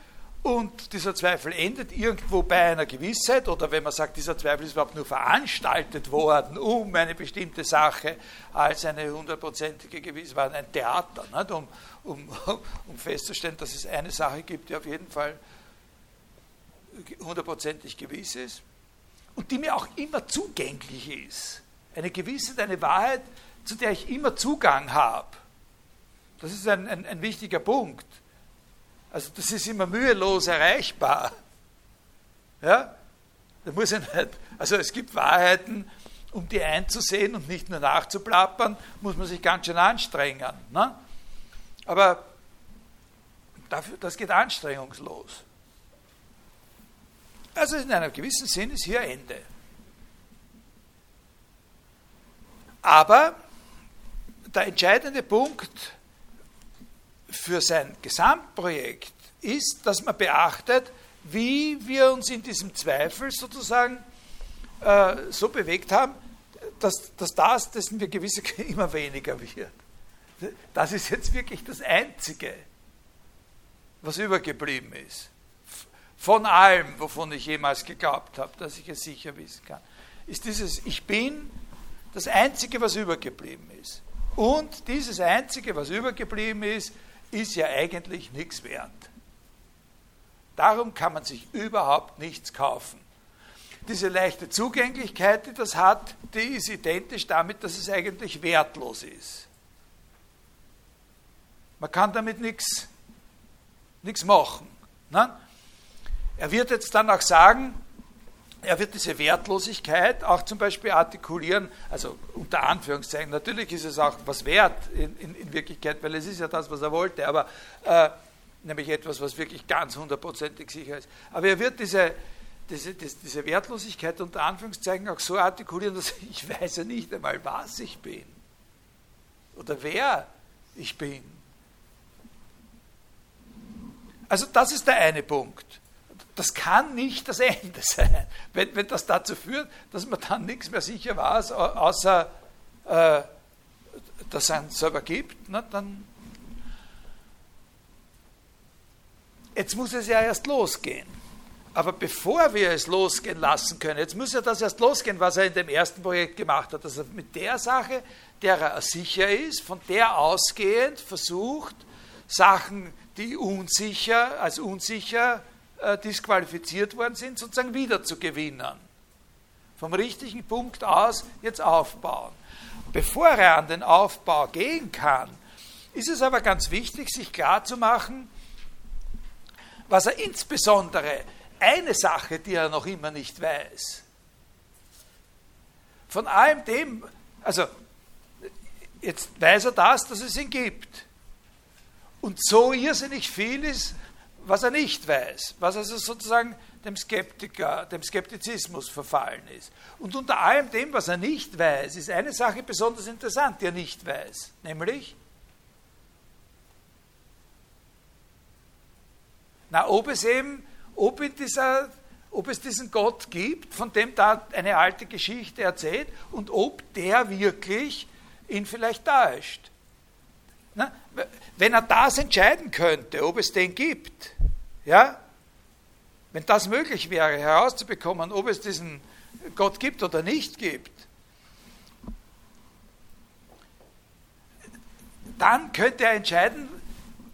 A: und dieser Zweifel endet irgendwo bei einer Gewissheit oder wenn man sagt, dieser Zweifel ist überhaupt nur veranstaltet worden, um eine bestimmte Sache als eine hundertprozentige Gewissheit, war ein Theater, nicht? Um, um, um festzustellen, dass es eine Sache gibt, die auf jeden Fall hundertprozentig gewiss ist und die mir auch immer zugänglich ist. Eine Gewissheit, eine Wahrheit, zu der ich immer Zugang habe. Das ist ein, ein, ein wichtiger Punkt. Also das ist immer mühelos erreichbar. Ja? Da muss ich nicht, also es gibt Wahrheiten, um die einzusehen und nicht nur nachzuplappern, muss man sich ganz schön anstrengen. Ne? Aber dafür, das geht anstrengungslos. Also in einem gewissen Sinn ist hier Ende. Aber der entscheidende Punkt für sein Gesamtprojekt ist, dass man beachtet, wie wir uns in diesem Zweifel sozusagen äh, so bewegt haben, dass, dass das, dessen wir gewisse immer weniger wird. Das ist jetzt wirklich das Einzige, was übergeblieben ist. Von allem, wovon ich jemals geglaubt habe, dass ich es sicher wissen kann, ist dieses Ich bin das Einzige, was übergeblieben ist. Und dieses Einzige, was übergeblieben ist, ist ja eigentlich nichts wert. Darum kann man sich überhaupt nichts kaufen. diese leichte Zugänglichkeit, die das hat, die ist identisch damit, dass es eigentlich wertlos ist. Man kann damit nichts machen. Ne? Er wird jetzt dann auch sagen, er wird diese Wertlosigkeit auch zum Beispiel artikulieren, also unter Anführungszeichen, natürlich ist es auch was wert in, in, in Wirklichkeit, weil es ist ja das, was er wollte, aber äh, nämlich etwas, was wirklich ganz hundertprozentig sicher ist. Aber er wird diese, diese, diese Wertlosigkeit unter Anführungszeichen auch so artikulieren, dass ich weiß ja nicht einmal, was ich bin oder wer ich bin. Also das ist der eine Punkt. Das kann nicht das Ende sein, wenn, wenn das dazu führt, dass man dann nichts mehr sicher weiß, außer äh, dass es einen selber gibt, na, dann jetzt muss es ja erst losgehen. Aber bevor wir es losgehen lassen können, jetzt muss ja das erst losgehen, was er in dem ersten Projekt gemacht hat, dass er mit der Sache, der er sicher ist, von der ausgehend versucht, Sachen, die unsicher, als unsicher äh, disqualifiziert worden sind, sozusagen wieder zu gewinnen. Vom richtigen Punkt aus jetzt aufbauen. Bevor er an den Aufbau gehen kann, ist es aber ganz wichtig, sich klarzumachen, was er insbesondere, eine Sache, die er noch immer nicht weiß, von allem dem, also jetzt weiß er das, dass es ihn gibt. Und so irrsinnig viel ist, was er nicht weiß, was also sozusagen dem Skeptiker, dem Skeptizismus verfallen ist. Und unter allem dem, was er nicht weiß, ist eine Sache besonders interessant, die er nicht weiß, nämlich Na, ob es eben, ob, in dieser, ob es diesen Gott gibt, von dem da eine alte Geschichte erzählt, und ob der wirklich ihn vielleicht täuscht. Na, wenn er das entscheiden könnte, ob es den gibt, ja, wenn das möglich wäre, herauszubekommen, ob es diesen Gott gibt oder nicht gibt, dann könnte er entscheiden,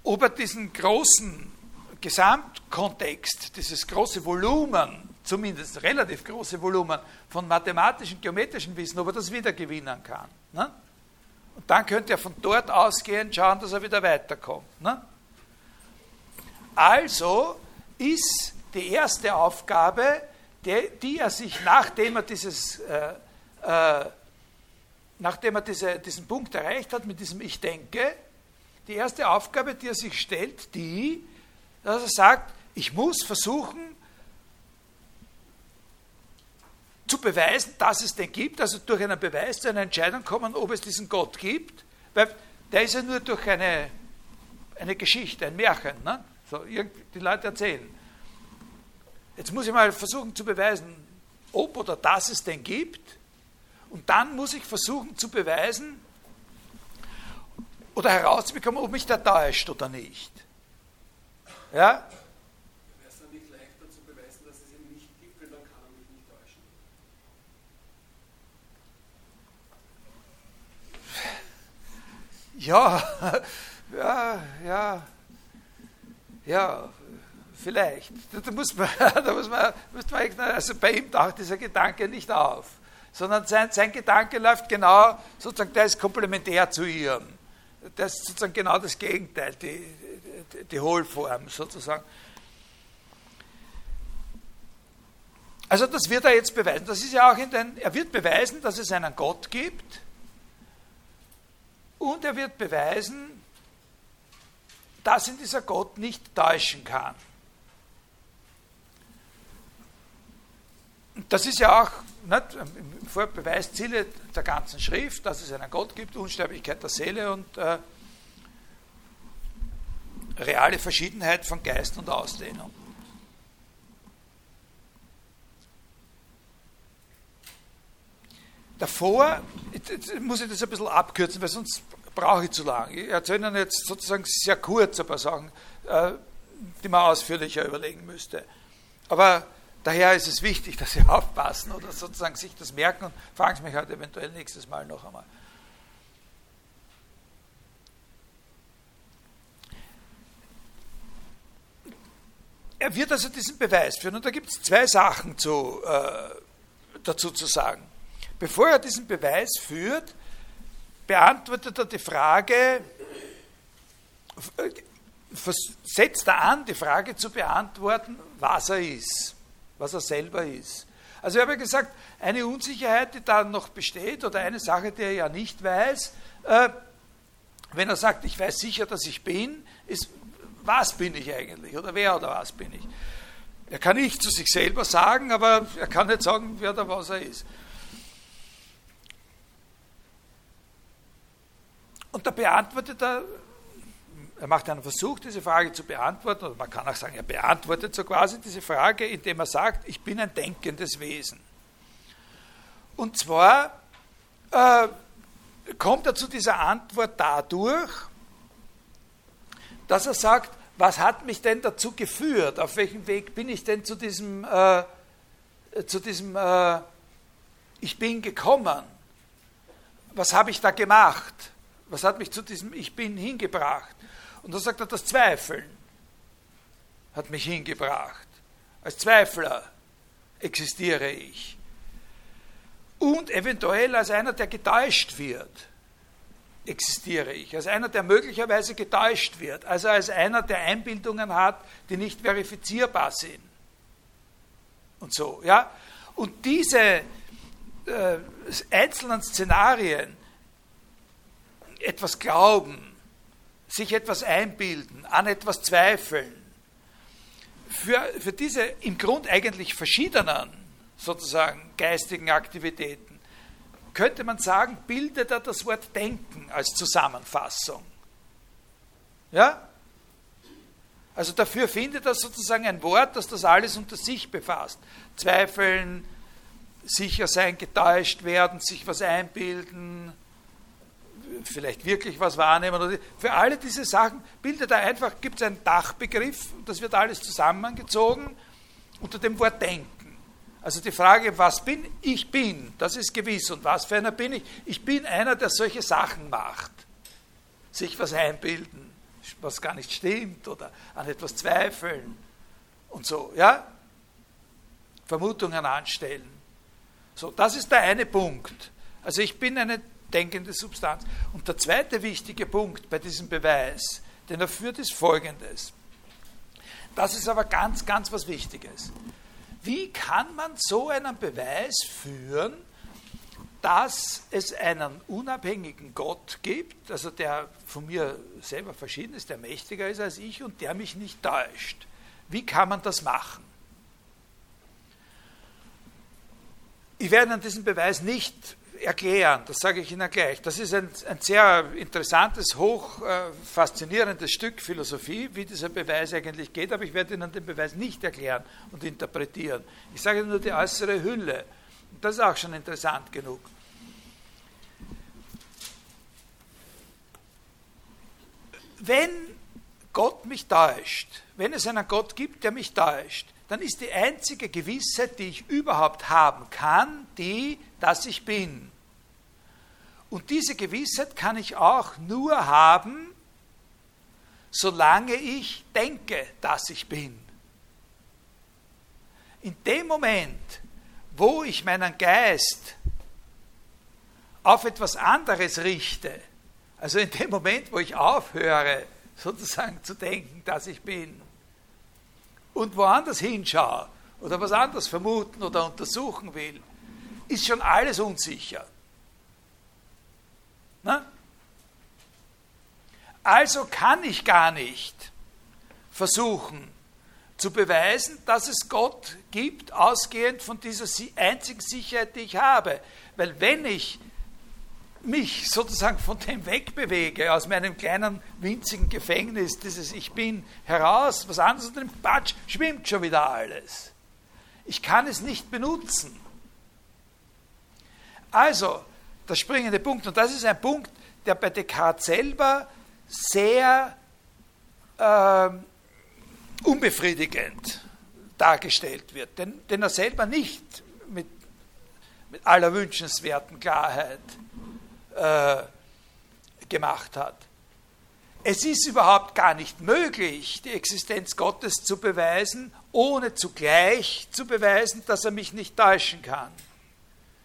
A: ob er diesen großen Gesamtkontext, dieses große Volumen, zumindest relativ große Volumen von mathematischen, geometrischen Wissen, ob er das wiedergewinnen kann. Ne? Und dann könnte er von dort ausgehend schauen, dass er wieder weiterkommt. Ne? Also ist die erste Aufgabe, die, die er sich, nachdem er dieses äh, äh, nachdem er diese, diesen Punkt erreicht hat mit diesem Ich denke, die erste Aufgabe, die er sich stellt, die, dass er sagt, ich muss versuchen zu beweisen, dass es den gibt, also durch einen Beweis zu einer Entscheidung kommen, ob es diesen Gott gibt, weil der ist ja nur durch eine, eine Geschichte, ein Märchen, ne? so, die Leute erzählen. Jetzt muss ich mal versuchen zu beweisen, ob oder dass es den gibt, und dann muss ich versuchen zu beweisen oder herauszubekommen, ob mich der täuscht oder nicht. Ja? Wäre
B: es dann nicht leichter zu beweisen, dass es ihn nicht gibt, weil dann kann er mich nicht täuschen?
A: Ja, ja, ja, ja, vielleicht. Da muss man, da muss man, muss man also bei ihm taucht dieser Gedanke nicht auf, sondern sein, sein Gedanke läuft genau, sozusagen, der ist komplementär zu ihrem. Das ist sozusagen genau das Gegenteil. Die, die Hohlform sozusagen. Also das wird er jetzt beweisen. Das ist ja auch in den, er wird beweisen, dass es einen Gott gibt und er wird beweisen, dass ihn dieser Gott nicht täuschen kann. Das ist ja auch nicht, Beweisziele der ganzen Schrift, dass es einen Gott gibt, Unsterblichkeit der Seele und äh, reale Verschiedenheit von Geist und Ausdehnung. Davor, jetzt muss ich das ein bisschen abkürzen, weil sonst brauche ich zu lang. Ich erzähle Ihnen jetzt sozusagen sehr kurz ein paar Sachen, äh, die man ausführlicher überlegen müsste. Aber daher ist es wichtig, dass Sie aufpassen oder sozusagen sich das merken und fragen Sie mich halt eventuell nächstes Mal noch einmal. er wird also diesen Beweis führen. Und da gibt es zwei Sachen zu, äh, dazu zu sagen. Bevor er diesen Beweis führt, beantwortet er die Frage, setzt er an, die Frage zu beantworten, was er ist, was er selber ist. Also ich habe ja gesagt, eine Unsicherheit, die da noch besteht, oder eine Sache, die er ja nicht weiß, äh, wenn er sagt, ich weiß sicher, dass ich bin, ist, was bin ich eigentlich, oder wer oder was bin ich. Er kann nicht zu sich selber sagen, aber er kann nicht sagen, wer oder was er ist. Und da beantwortet er er macht einen Versuch, diese Frage zu beantworten, oder man kann auch sagen, er beantwortet so quasi diese Frage, indem er sagt, ich bin ein denkendes Wesen. Und zwar äh, kommt er zu dieser Antwort dadurch, dass er sagt, was hat mich denn dazu geführt? Auf welchem Weg bin ich denn zu diesem, äh, zu diesem äh, Ich bin gekommen? Was habe ich da gemacht? Was hat mich zu diesem Ich bin hingebracht? Und da sagt er, das Zweifeln hat mich hingebracht. Als Zweifler existiere ich. Und eventuell als einer, der getäuscht wird, existiere ich. Als einer, der möglicherweise getäuscht wird. Also als einer, der Einbildungen hat, die nicht verifizierbar sind. Und so, ja. Und diese äh, einzelnen Szenarien, etwas glauben, sich etwas einbilden, an etwas zweifeln, für, für diese im Grund eigentlich verschiedenen sozusagen geistigen Aktivitäten, könnte man sagen, bildet er das Wort Denken als Zusammenfassung. Ja? Also dafür findet er sozusagen ein Wort, das das alles unter sich befasst. Zweifeln, sicher sein, getäuscht werden, sich was einbilden, vielleicht wirklich was wahrnehmen. Für alle diese Sachen bildet er einfach, gibt es einen Dachbegriff, das wird alles zusammengezogen unter dem Wort Denken. Also die Frage, was bin ich bin, das ist gewiss. Und was für einer bin ich? Ich bin einer, der solche Sachen macht. Sich was einbilden, was gar nicht stimmt oder an etwas zweifeln und so, ja? Vermutungen anstellen. So, das ist der eine Punkt. Also ich bin eine denkende Substanz. Und der zweite wichtige Punkt bei diesem Beweis, den er führt, ist folgendes. Das ist aber ganz, ganz was Wichtiges. Wie kann man so einen Beweis führen, dass es einen unabhängigen Gott gibt, also der von mir selber verschieden ist, der mächtiger ist als ich und der mich nicht täuscht? Wie kann man das machen? Ich werde an diesem Beweis nicht erklären, das sage ich Ihnen gleich. Das ist ein, ein sehr interessantes, hoch äh, faszinierendes Stück Philosophie, wie dieser Beweis eigentlich geht, aber ich werde Ihnen den Beweis nicht erklären und interpretieren. Ich sage nur die äußere Hülle. Das ist auch schon interessant genug. Wenn Gott mich täuscht, wenn es einen Gott gibt, der mich täuscht, dann ist die einzige Gewissheit, die ich überhaupt haben kann, die, dass ich bin. Und diese Gewissheit kann ich auch nur haben, solange ich denke, dass ich bin. In dem Moment, wo ich meinen Geist auf etwas anderes richte, also in dem Moment, wo ich aufhöre, sozusagen zu denken, dass ich bin, und woanders hinschaue oder was anderes vermuten oder untersuchen will, ist schon alles unsicher. Na? Also kann ich gar nicht versuchen zu beweisen, dass es Gott gibt, ausgehend von dieser einzigen Sicherheit, die ich habe. Weil wenn ich mich sozusagen von dem wegbewege, aus meinem kleinen winzigen Gefängnis, dieses Ich bin, heraus, was anderes unter dem Patsch, schwimmt schon wieder alles. Ich kann es nicht benutzen. Also, der springende Punkt, und das ist ein Punkt, der bei Descartes selber sehr äh, unbefriedigend dargestellt wird, den, den er selber nicht mit, mit aller wünschenswerten Klarheit äh, gemacht hat. es ist überhaupt gar nicht möglich, die Existenz Gottes zu beweisen, ohne zugleich zu beweisen, dass er mich nicht täuschen kann.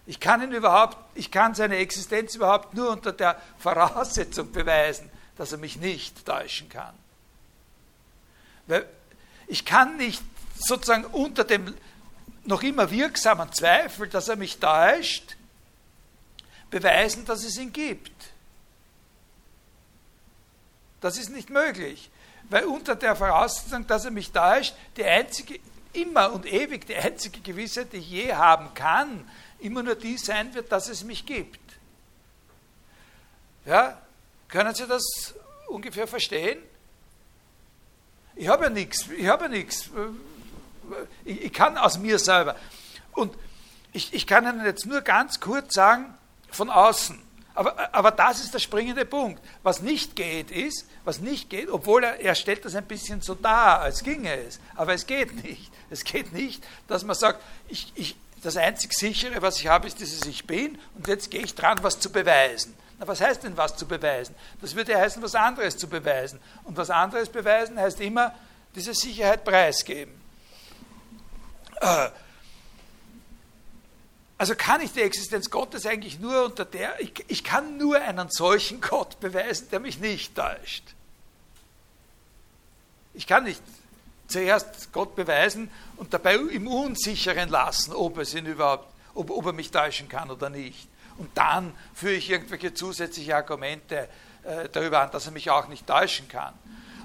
A: Ich kann, ihn überhaupt, ich kann seine Existenz überhaupt nur unter der Voraussetzung beweisen, dass er mich nicht täuschen kann. Ich kann nicht sozusagen unter dem noch immer wirksamen Zweifel, dass er mich täuscht, beweisen, dass es ihn gibt. Das ist nicht möglich, weil unter der Voraussetzung, dass er mich täuscht, die einzige, immer und ewig die einzige Gewissheit, die ich je haben kann, immer nur die sein wird, dass es mich gibt. Ja, können Sie das ungefähr verstehen? Ich habe ja nichts, ich habe ja nichts. Ich, kann aus mir selber. Und ich, ich kann Ihnen jetzt nur ganz kurz sagen, von außen. Aber, aber das ist der springende Punkt. Was nicht geht, ist, was nicht geht, obwohl er, er stellt das ein bisschen so dar, als ginge es, aber es geht nicht. Es geht nicht, dass man sagt, ich, ich, das einzig sichere, was ich habe, ist dieses Ich bin und jetzt gehe ich dran, was zu beweisen. Na, was heißt denn was zu beweisen? Das würde ja heißen, was anderes zu beweisen. Und was anderes beweisen heißt immer, diese Sicherheit preisgeben. Äh, also kann ich die Existenz Gottes eigentlich nur unter der, ich, ich kann nur einen solchen Gott beweisen, der mich nicht täuscht. Ich kann nicht zuerst Gott beweisen und dabei im Unsicheren lassen, ob, es ihn überhaupt, ob, ob er mich täuschen kann oder nicht. Und dann führe ich irgendwelche zusätzliche Argumente äh, darüber an, dass er mich auch nicht täuschen kann.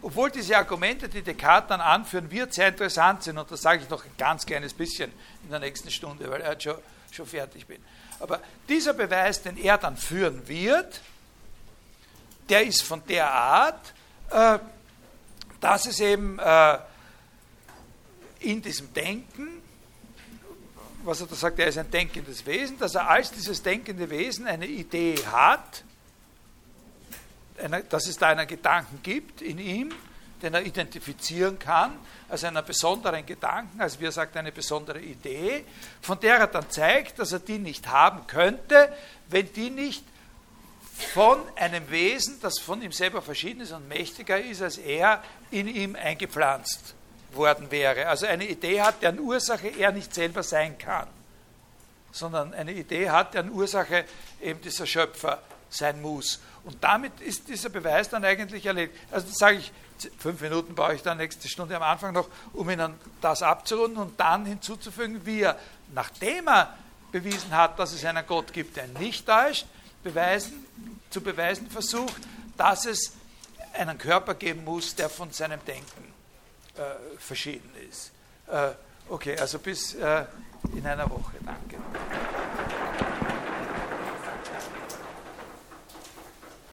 A: Obwohl diese Argumente, die Descartes dann anführen wird, sehr interessant sind, und das sage ich noch ein ganz kleines bisschen in der nächsten Stunde, weil er hat schon schon fertig bin. Aber dieser Beweis, den er dann führen wird, der ist von der Art, äh, dass es eben äh, in diesem Denken, was er da sagt, er ist ein denkendes Wesen, dass er als dieses denkende Wesen eine Idee hat, dass es da einen Gedanken gibt in ihm, den er identifizieren kann, als einen besonderen Gedanken, als wie er sagt, eine besondere Idee, von der er dann zeigt, dass er die nicht haben könnte, wenn die nicht von einem Wesen, das von ihm selber verschieden ist und mächtiger ist als er, in ihm eingepflanzt worden wäre. Also eine Idee hat, deren Ursache er nicht selber sein kann, sondern eine Idee hat, deren Ursache eben dieser Schöpfer sein muss. Und damit ist dieser Beweis dann eigentlich erledigt. Also das sage ich fünf Minuten brauche ich dann nächste Stunde am Anfang noch, um Ihnen das abzurunden und dann hinzuzufügen, wie er, nachdem er bewiesen hat, dass es einen Gott gibt, der nicht täuscht, beweisen, zu beweisen versucht, dass es einen Körper geben muss, der von seinem Denken äh, verschieden ist. Äh, okay, also bis äh, in einer Woche. Danke.